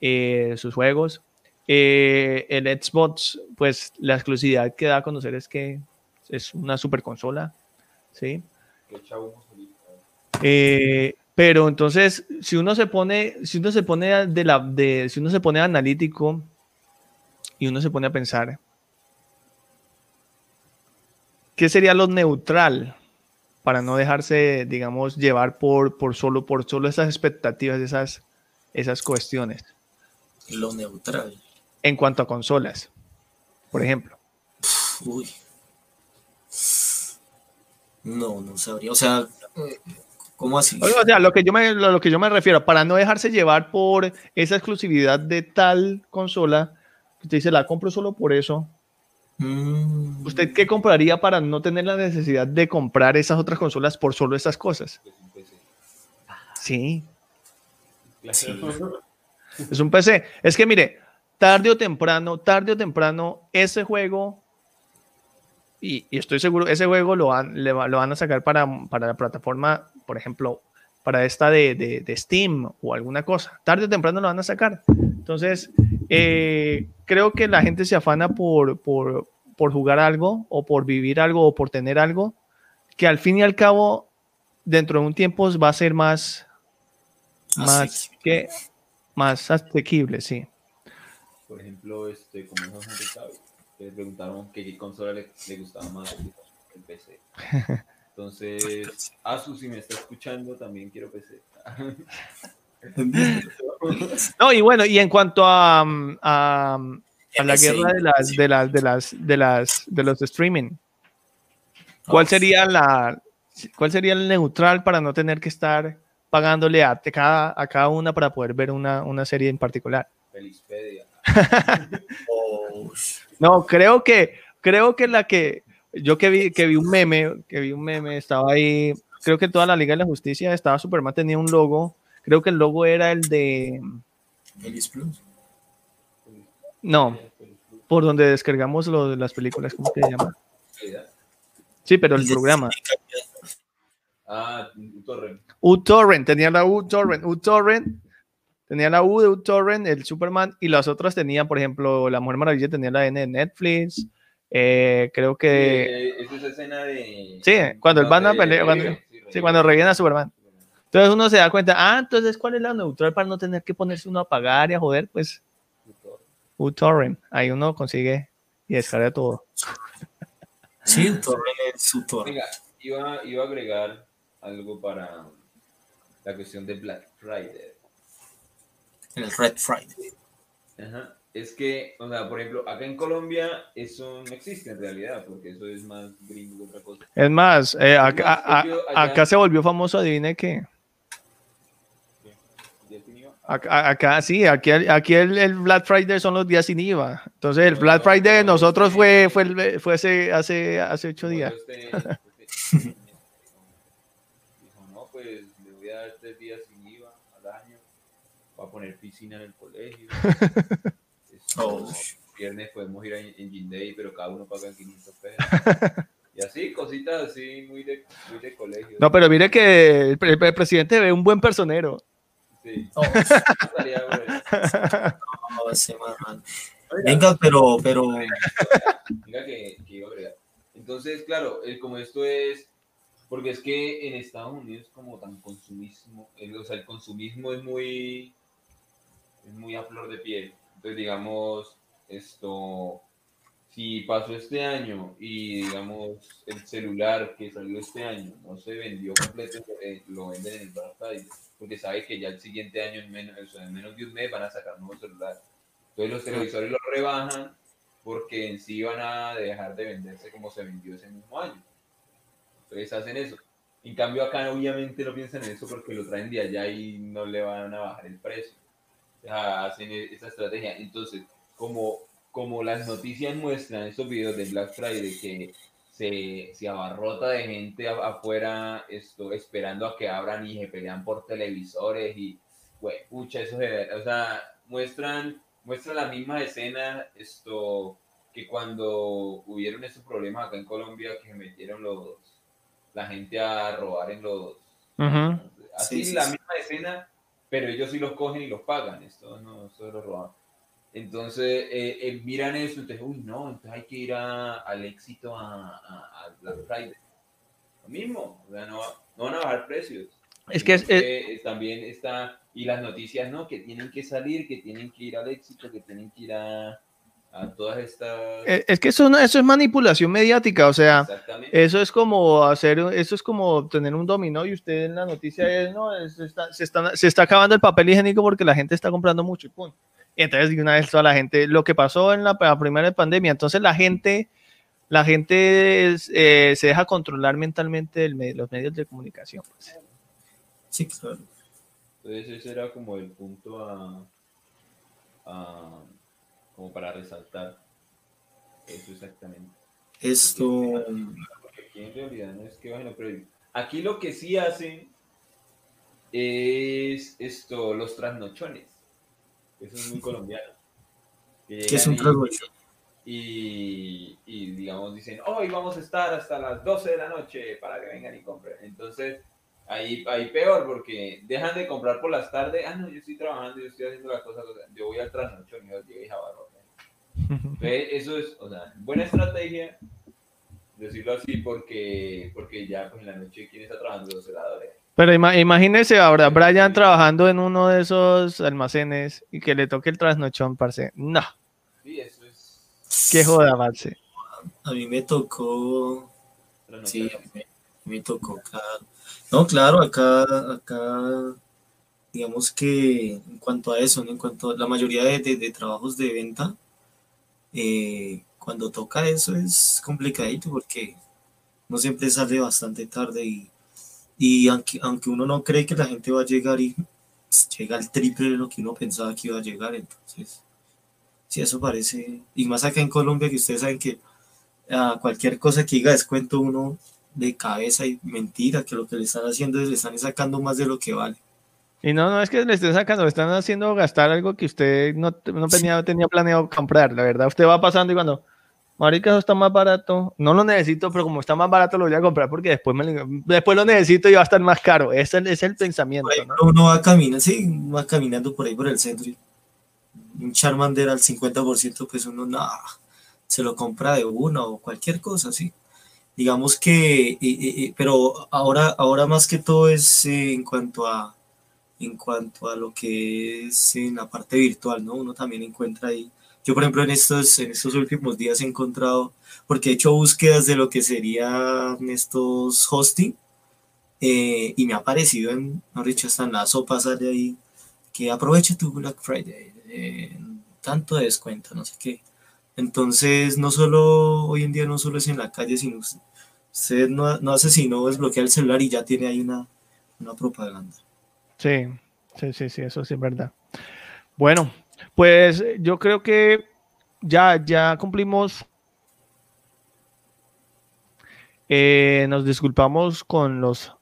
eh, sus juegos. Eh, el Xbox, pues la exclusividad que da a conocer es que es una super consola. ¿sí? Eh, pero entonces, si uno se pone, si uno se pone de la, de, si uno se pone analítico y uno se pone a pensar, ¿qué sería lo neutral para no dejarse, digamos, llevar por, por solo, por solo esas expectativas, esas, esas cuestiones? Lo neutral. En cuanto a consolas, por ejemplo. Uy. No, no sabría. O sea, ¿cómo así? O sea, lo que yo me, lo que yo me refiero, para no dejarse llevar por esa exclusividad de tal consola, usted dice, la compro solo por eso. Mm. ¿Usted qué compraría para no tener la necesidad de comprar esas otras consolas por solo esas cosas? Sí. Sí. Es un PC. Es que mire, tarde o temprano, tarde o temprano, ese juego, y, y estoy seguro, ese juego lo van, le va- lo van a sacar para, para la plataforma, por ejemplo, para esta de, de- de Steam o alguna cosa. Tarde o temprano lo van a sacar. Entonces, eh, creo que la gente se afana por, por, por jugar algo o por vivir algo o por tener algo que al fin y al cabo, dentro de un tiempo va a ser más, más que más asequible, sí. Por ejemplo, este, como dijo Henry Cavill, le preguntaron que qué consola le, le gustaba más, el PC. Entonces, Asus, si me está escuchando, también quiero PC. No, y bueno, y en cuanto a, mm, a, mm, a la guerra de las, de las, de las, de las, de los streaming, ¿cuál Ah, sería la, cuál sería el neutral para no tener que estar pagándole a cada, a cada una para poder ver una, una serie en particular? Felizpedia. oh, No, creo que, creo que la que, yo que vi, que vi un meme, que vi un meme, estaba ahí, creo que toda la Liga de la Justicia estaba Superman, tenía un logo, creo que el logo era el de, Feliz Plus. no, por donde descargamos lo las películas, ¿cómo se llama? Sí, pero el programa. Ah, un torrent. uTorrent, tenía la uTorrent, uTorrent, tenía la U de uTorrent, el Superman, y las otras tenían, por ejemplo, la Mujer Maravilla tenía la N de Netflix, eh, creo que, Eh, es esa escena de. Sí, cuando el Batman pelea- cuando- sí, cuando reviven a Superman. Entonces uno se da cuenta, ah, entonces, ¿cuál es la neutral para no tener que ponerse uno a pagar y a joder? Pues uTorrent, ahí uno consigue y descarga todo. Sí, Torrent es su Torrent. Venga, iba, iba a agregar algo para la cuestión de Black Friday. El Red Friday. Ajá. Es que, o sea, por ejemplo, acá en Colombia eso no existe en realidad, porque eso es más gringo que otra cosa. Es más, eh, acá, a- a- Yo allá- acá se volvió famoso, adivine qué. Acá, acá sí, aquí, el- aquí el, el Black Friday son los días sin IVA. Entonces el Black Friday de nosotros fue, fue, el- fue hace, hace, hace ocho días. Este- este- Dijo, no, pues le voy a dar tres días sin IVA al año. Voy a poner piscina en el colegio. Esto, Oh. Viernes podemos ir a Engine Day, pero cada uno paga 500 pesos. Y así, cositas así, muy de, muy de colegio. No, pero mire que el, el presidente ve un buen personero. Sí, Oh, estaría bueno. no, ese man. Venga, pero, pero, Venga, que, que iba a agregar. Entonces, claro, el- como esto es, porque es que en Estados Unidos como tan consumismo, el- o sea, el consumismo es muy, es muy a flor de piel. Entonces, digamos, esto, si pasó este año y, digamos, el celular que salió este año no se vendió completo, eh, lo venden en el Black porque sabe que ya el siguiente año, en menos, o sea, en menos de un mes, van a sacar nuevo celular. Entonces los televisores los rebajan porque en sí van a dejar de venderse como se vendió ese mismo año. Entonces hacen eso. En cambio acá obviamente no piensan en eso porque lo traen de allá y no le van a bajar el precio. Hacen e- esa estrategia. Entonces, como, como las noticias muestran estos videos de Black Friday que se, se abarrota de gente afuera esto, esperando a que abran y se pelean por televisores y, güey, pucha, eso se, o sea, muestran, muestran la misma escena esto que cuando hubieron esos problemas acá en Colombia que se metieron los la gente a robar en los así Sí, sí, la sí. misma escena, pero ellos sí los cogen y los pagan, esto no esto los roban. Entonces eh, eh, miran eso, entonces, uy, no, entonces hay que ir a- al éxito a, a, a Black Friday. Lo mismo, o sea, no, no van a bajar precios. Es que es- Entonces, eh, también está, y las noticias, ¿no? Que tienen que salir, que tienen que ir al éxito, que tienen que ir a, a todas estas... Eh, Es que eso, es manipulación mediática, o sea, eso es como hacer, eso es como tener un dominó y usted en la noticia es, no, es- está- se, está, se está acabando el papel higiénico porque la gente está comprando mucho y pum. Y entonces de una vez toda la gente, lo que pasó en la, la primera pandemia, entonces la gente, la gente es, eh, se deja controlar mentalmente los medios de comunicación. pues. Sí, claro. Entonces ese era como el punto a, a- como para resaltar eso exactamente. Esto, aquí en realidad no es que bajen. Aquí lo que sí hacen es esto, los trasnochones. Eso es muy colombiano. Que ¿qué es un y, y, digamos dicen, hoy vamos a estar hasta las 12 de la noche para que vengan y compren. Entonces, ahí, ahí peor porque dejan de comprar por las tardes, ah, no, yo estoy trabajando, yo estoy haciendo las cosas, yo voy al trasnocho y yo llegué y jabarro. Entonces, Eso es, o sea, buena estrategia, decirlo así, porque, porque ya pues en la noche, ¿quién está trabajando? Los celadores. Pero ima- imagínese ahora Brian trabajando en uno de esos almacenes y que le toque el trasnochón, parce. No, Sí, eso es qué joda, parce. A mí me tocó, sí, a mí me, me tocó, claro. No, claro, acá, acá, digamos que en cuanto a eso, en cuanto a la mayoría de, de- trabajos de venta, eh, cuando toca eso es complicadito porque no siempre sale bastante tarde y, y aunque, aunque uno no cree que la gente va a llegar y pues, llega al triple de lo que uno pensaba que iba a llegar, entonces, sí, eso parece, y más acá en Colombia que ustedes saben que a cualquier cosa que diga descuento uno de cabeza y mentira, que lo que le están haciendo es le están sacando más de lo que vale. Y no, no es que le estén sacando, le están haciendo gastar algo que usted no, no tenía, tenía planeado comprar, la verdad. Usted va pasando y cuando, marica, eso está más barato, no lo necesito, pero como está más barato lo voy a comprar porque después, me, después lo necesito y va a estar más caro. Ese es el, pensamiento, ahí ¿no? uno va caminando, sí, va caminando por ahí por el centro y un Charmander al 50%, pues uno no, se lo compra de una o cualquier cosa, sí. Digamos que, pero ahora, ahora más que todo es eh, en cuanto a en cuanto a lo que es en la parte virtual, ¿no? Uno también encuentra ahí. Yo, por ejemplo, en estos, en estos últimos días he encontrado, porque he hecho búsquedas de lo que serían estos hosting, eh, y me ha aparecido en, no dicho, hasta en la sopa sale ahí, que aproveche tu Black Friday, eh, tanto de descuento, no sé qué. Entonces, no solo, hoy en día no solo es en la calle, sino usted, usted no, no hace sino desbloquear el celular y ya tiene ahí una, una propaganda. Sí, sí, sí, sí, eso sí es verdad. Bueno, pues yo creo que ya, ya cumplimos. Eh, nos disculpamos con los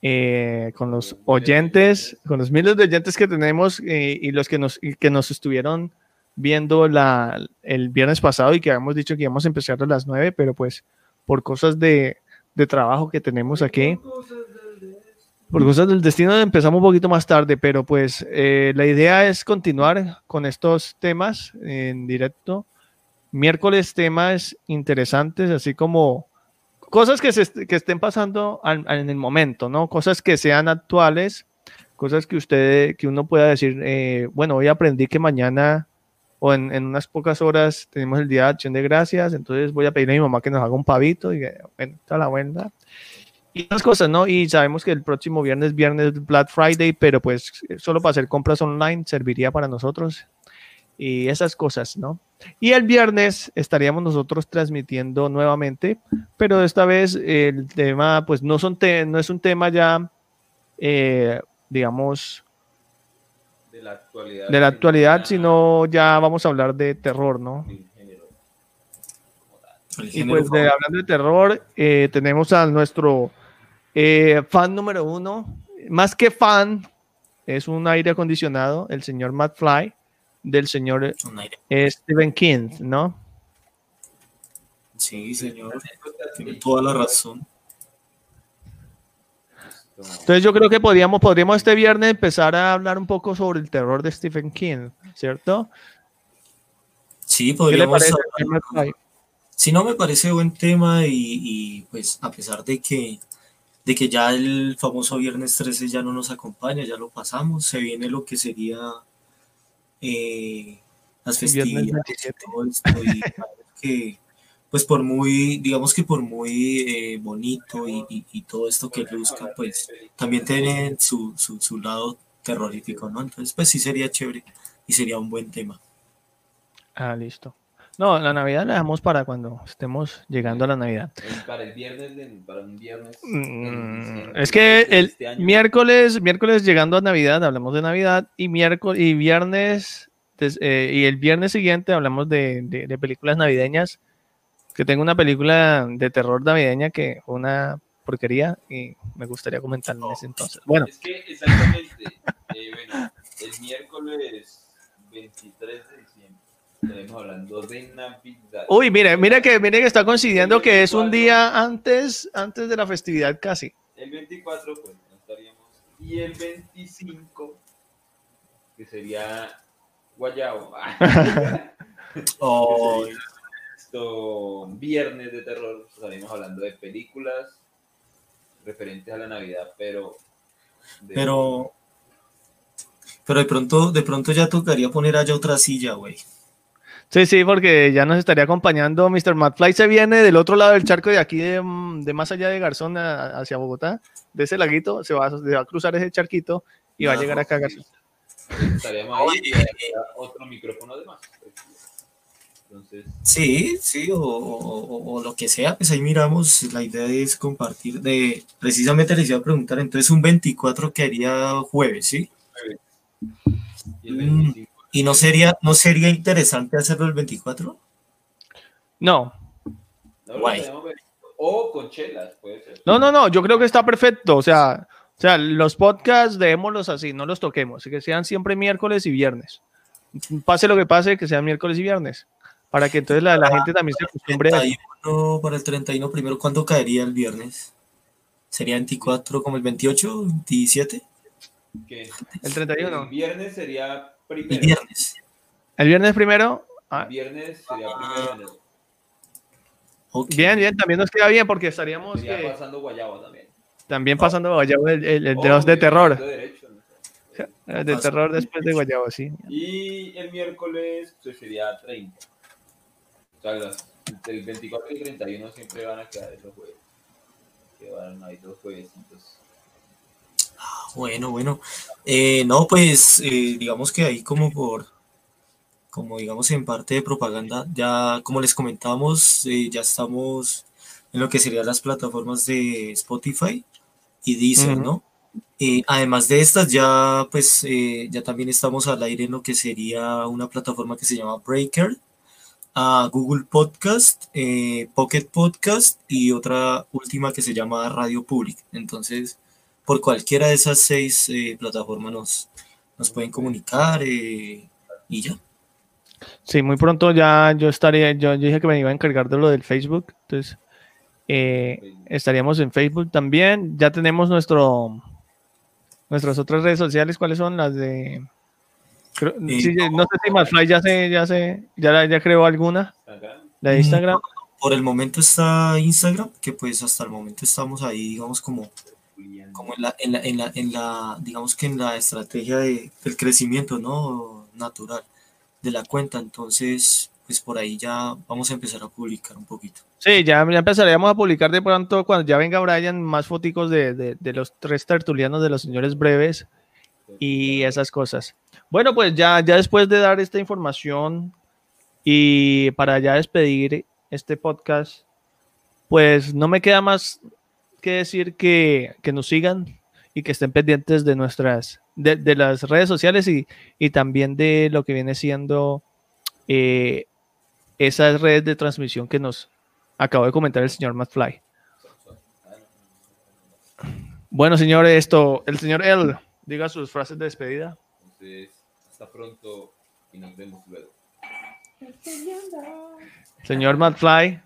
eh, con los oyentes, con los miles de oyentes que tenemos eh, y los que nos, y que nos estuvieron viendo la, el viernes pasado y que habíamos dicho que íbamos a empezar a las 9, pero pues por cosas de, de trabajo que tenemos aquí, por cosas del destino empezamos un poquito más tarde, pero pues eh, la idea es continuar con estos temas en directo. Miércoles temas interesantes, así como cosas que, se est- que estén pasando al- en el momento, ¿no? Cosas que sean actuales, cosas que usted, que uno pueda decir, eh, bueno, hoy aprendí que mañana o en, unas pocas horas tenemos el Día de Acción de Gracias, entonces voy a pedirle a mi mamá que nos haga un pavito y bueno, está la buena. Y otras cosas, ¿no? Y sabemos que el próximo viernes, viernes Black Friday, pero pues solo para hacer compras online serviría para nosotros y esas cosas, ¿no? Y el viernes estaríamos nosotros transmitiendo nuevamente, pero esta vez el tema, pues no, son te- no es un tema ya, eh, digamos, de la actualidad. de la actualidad, sino ya vamos a hablar de terror, ¿no? género. El Y pues de, hablando de terror, eh, tenemos a nuestro eh, fan número uno, más que fan, es un aire acondicionado, el señor Matt Fly, del señor eh, Stephen King, ¿no? Sí, señor. Tiene toda la razón. Entonces yo creo que podríamos, podríamos este viernes empezar a hablar un poco sobre el terror de Stephen King, ¿cierto? Sí, ¿Qué le podríamos. Si no me parece buen tema y, y, pues a pesar de que, de que ya el famoso viernes 13 ya no nos acompaña, ya lo pasamos, se viene lo que sería eh, las festividades 27. y todo esto y que pues por muy, digamos que por muy eh, bonito y, y- y todo esto que luzca, pues también tiene su, su, su lado terrorífico, ¿no? Entonces pues sí sería chévere y sería un buen tema. Ah, listo. No, la Navidad la dejamos para cuando estemos llegando a la Navidad. Para el viernes, de- para un viernes. Mm, Es que el este miércoles, miércoles llegando a Navidad, hablamos de Navidad y miércoles y viernes des- eh, y el viernes siguiente hablamos de, de- de películas navideñas. Que tengo una película de terror navideña que fue una porquería y me gustaría comentar en ese entonces. Bueno, Es que exactamente, eh, bueno, el miércoles 23 de diciembre estaremos hablando de Navidad. uy, mire, mire que mire que está coincidiendo que es un día antes antes de la festividad casi. El 24, pues no estaríamos. Y el 25, que sería Guayabo. Oh, Esto, viernes de terror, estaremos hablando de películas referentes a la Navidad, pero. de- pero, pero de pronto, de pronto ya tocaría poner allá otra silla, güey. Sí, sí, porque ya nos estaría acompañando Mr. McFly. Se viene del otro lado del charco de aquí, de, de más allá de Garzón a- hacia Bogotá, de ese laguito, se va, se va a cruzar ese charquito y va a llegar acá a Garzón. Estaríamos ahí y habría otro micrófono de más. Entonces, Sí, sí, o, o- o- o lo que sea, pues ahí miramos. La idea es compartir de, precisamente les iba a preguntar, entonces un 24 que haría jueves, ¿sí? y el Mm. 25. ¿Y no sería, no sería interesante hacerlo el 24? No, No, Guay. O con chelas, puede ser. no, no, no, yo creo que está perfecto. O sea, o sea, los podcasts dejémoslos así, no los toquemos, que sean siempre miércoles y viernes. Pase lo que pase, que sean miércoles y viernes, para que entonces la, la gente también se acostumbre a eso. 31, para el 31 primero, ¿cuándo caería el viernes? ¿Sería 24 como el 28, 27? ¿Qué? El 31. El viernes sería El primero. viernes. El viernes primero. ah, El viernes sería primero de enero. Ok. bien, bien, también nos queda bien porque estaríamos que- pasando Guayabo también. también pasando Guayabo el, el, el O de los de terror. de derecho, no sé. El de terror después de Guayabo, sí. Y el miércoles pues, sería 30. O sea, las- entre el 24 y el 31 siempre van a quedar esos jueves. Que van ahí dos juevesitos. Bueno, bueno. Eh, no, pues eh, digamos que ahí como por, como digamos en parte de propaganda, ya como les comentábamos, eh, ya estamos en lo que serían las plataformas de Spotify y Deezer, Ujú. ¿no? Eh, además de estas, ya pues eh, ya también estamos al aire en lo que sería una plataforma que se llama Breaker, a Google Podcast, eh, Pocket Podcast y otra última que se llama Radio Public. Entonces, por cualquiera de esas seis eh, plataformas nos, nos pueden comunicar eh, y ya. Sí, muy pronto ya yo estaría, yo, yo dije que me iba a encargar de lo del Facebook, entonces estaríamos en Facebook también. Ya tenemos nuestro nuestras otras redes sociales, ¿cuáles son? Las de creo- sí, no sé si Masfly ya se, ya se, ya, ya creó alguna, la de Instagram. Por el momento está Instagram, que pues hasta el momento estamos ahí, digamos, como, como en la, en la, en la, en la, digamos que en la estrategia de, del crecimiento, ¿no? Natural de la cuenta. Entonces, pues por ahí ya vamos a empezar a publicar un poquito. Sí, ya, ya empezaríamos a publicar de pronto cuando ya venga Brian más foticos de, de- de los tres tertulianos de los señores breves y esas cosas. Bueno, pues ya, ya después de dar esta información y para ya despedir este podcast, pues no me queda más que decir que, que nos sigan y que estén pendientes de nuestras, de, de las redes sociales y, y también de lo que viene siendo eh, esas redes de transmisión que nos acabó de comentar el señor McFly. Bueno, señor, esto, el señor L, diga sus frases de despedida. Entonces, hasta pronto y nos vemos luego. Señor McFly,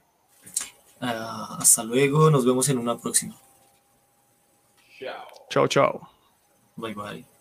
Ah, hasta luego, nos vemos en una próxima. Chao. Chao, chao. Bye bye.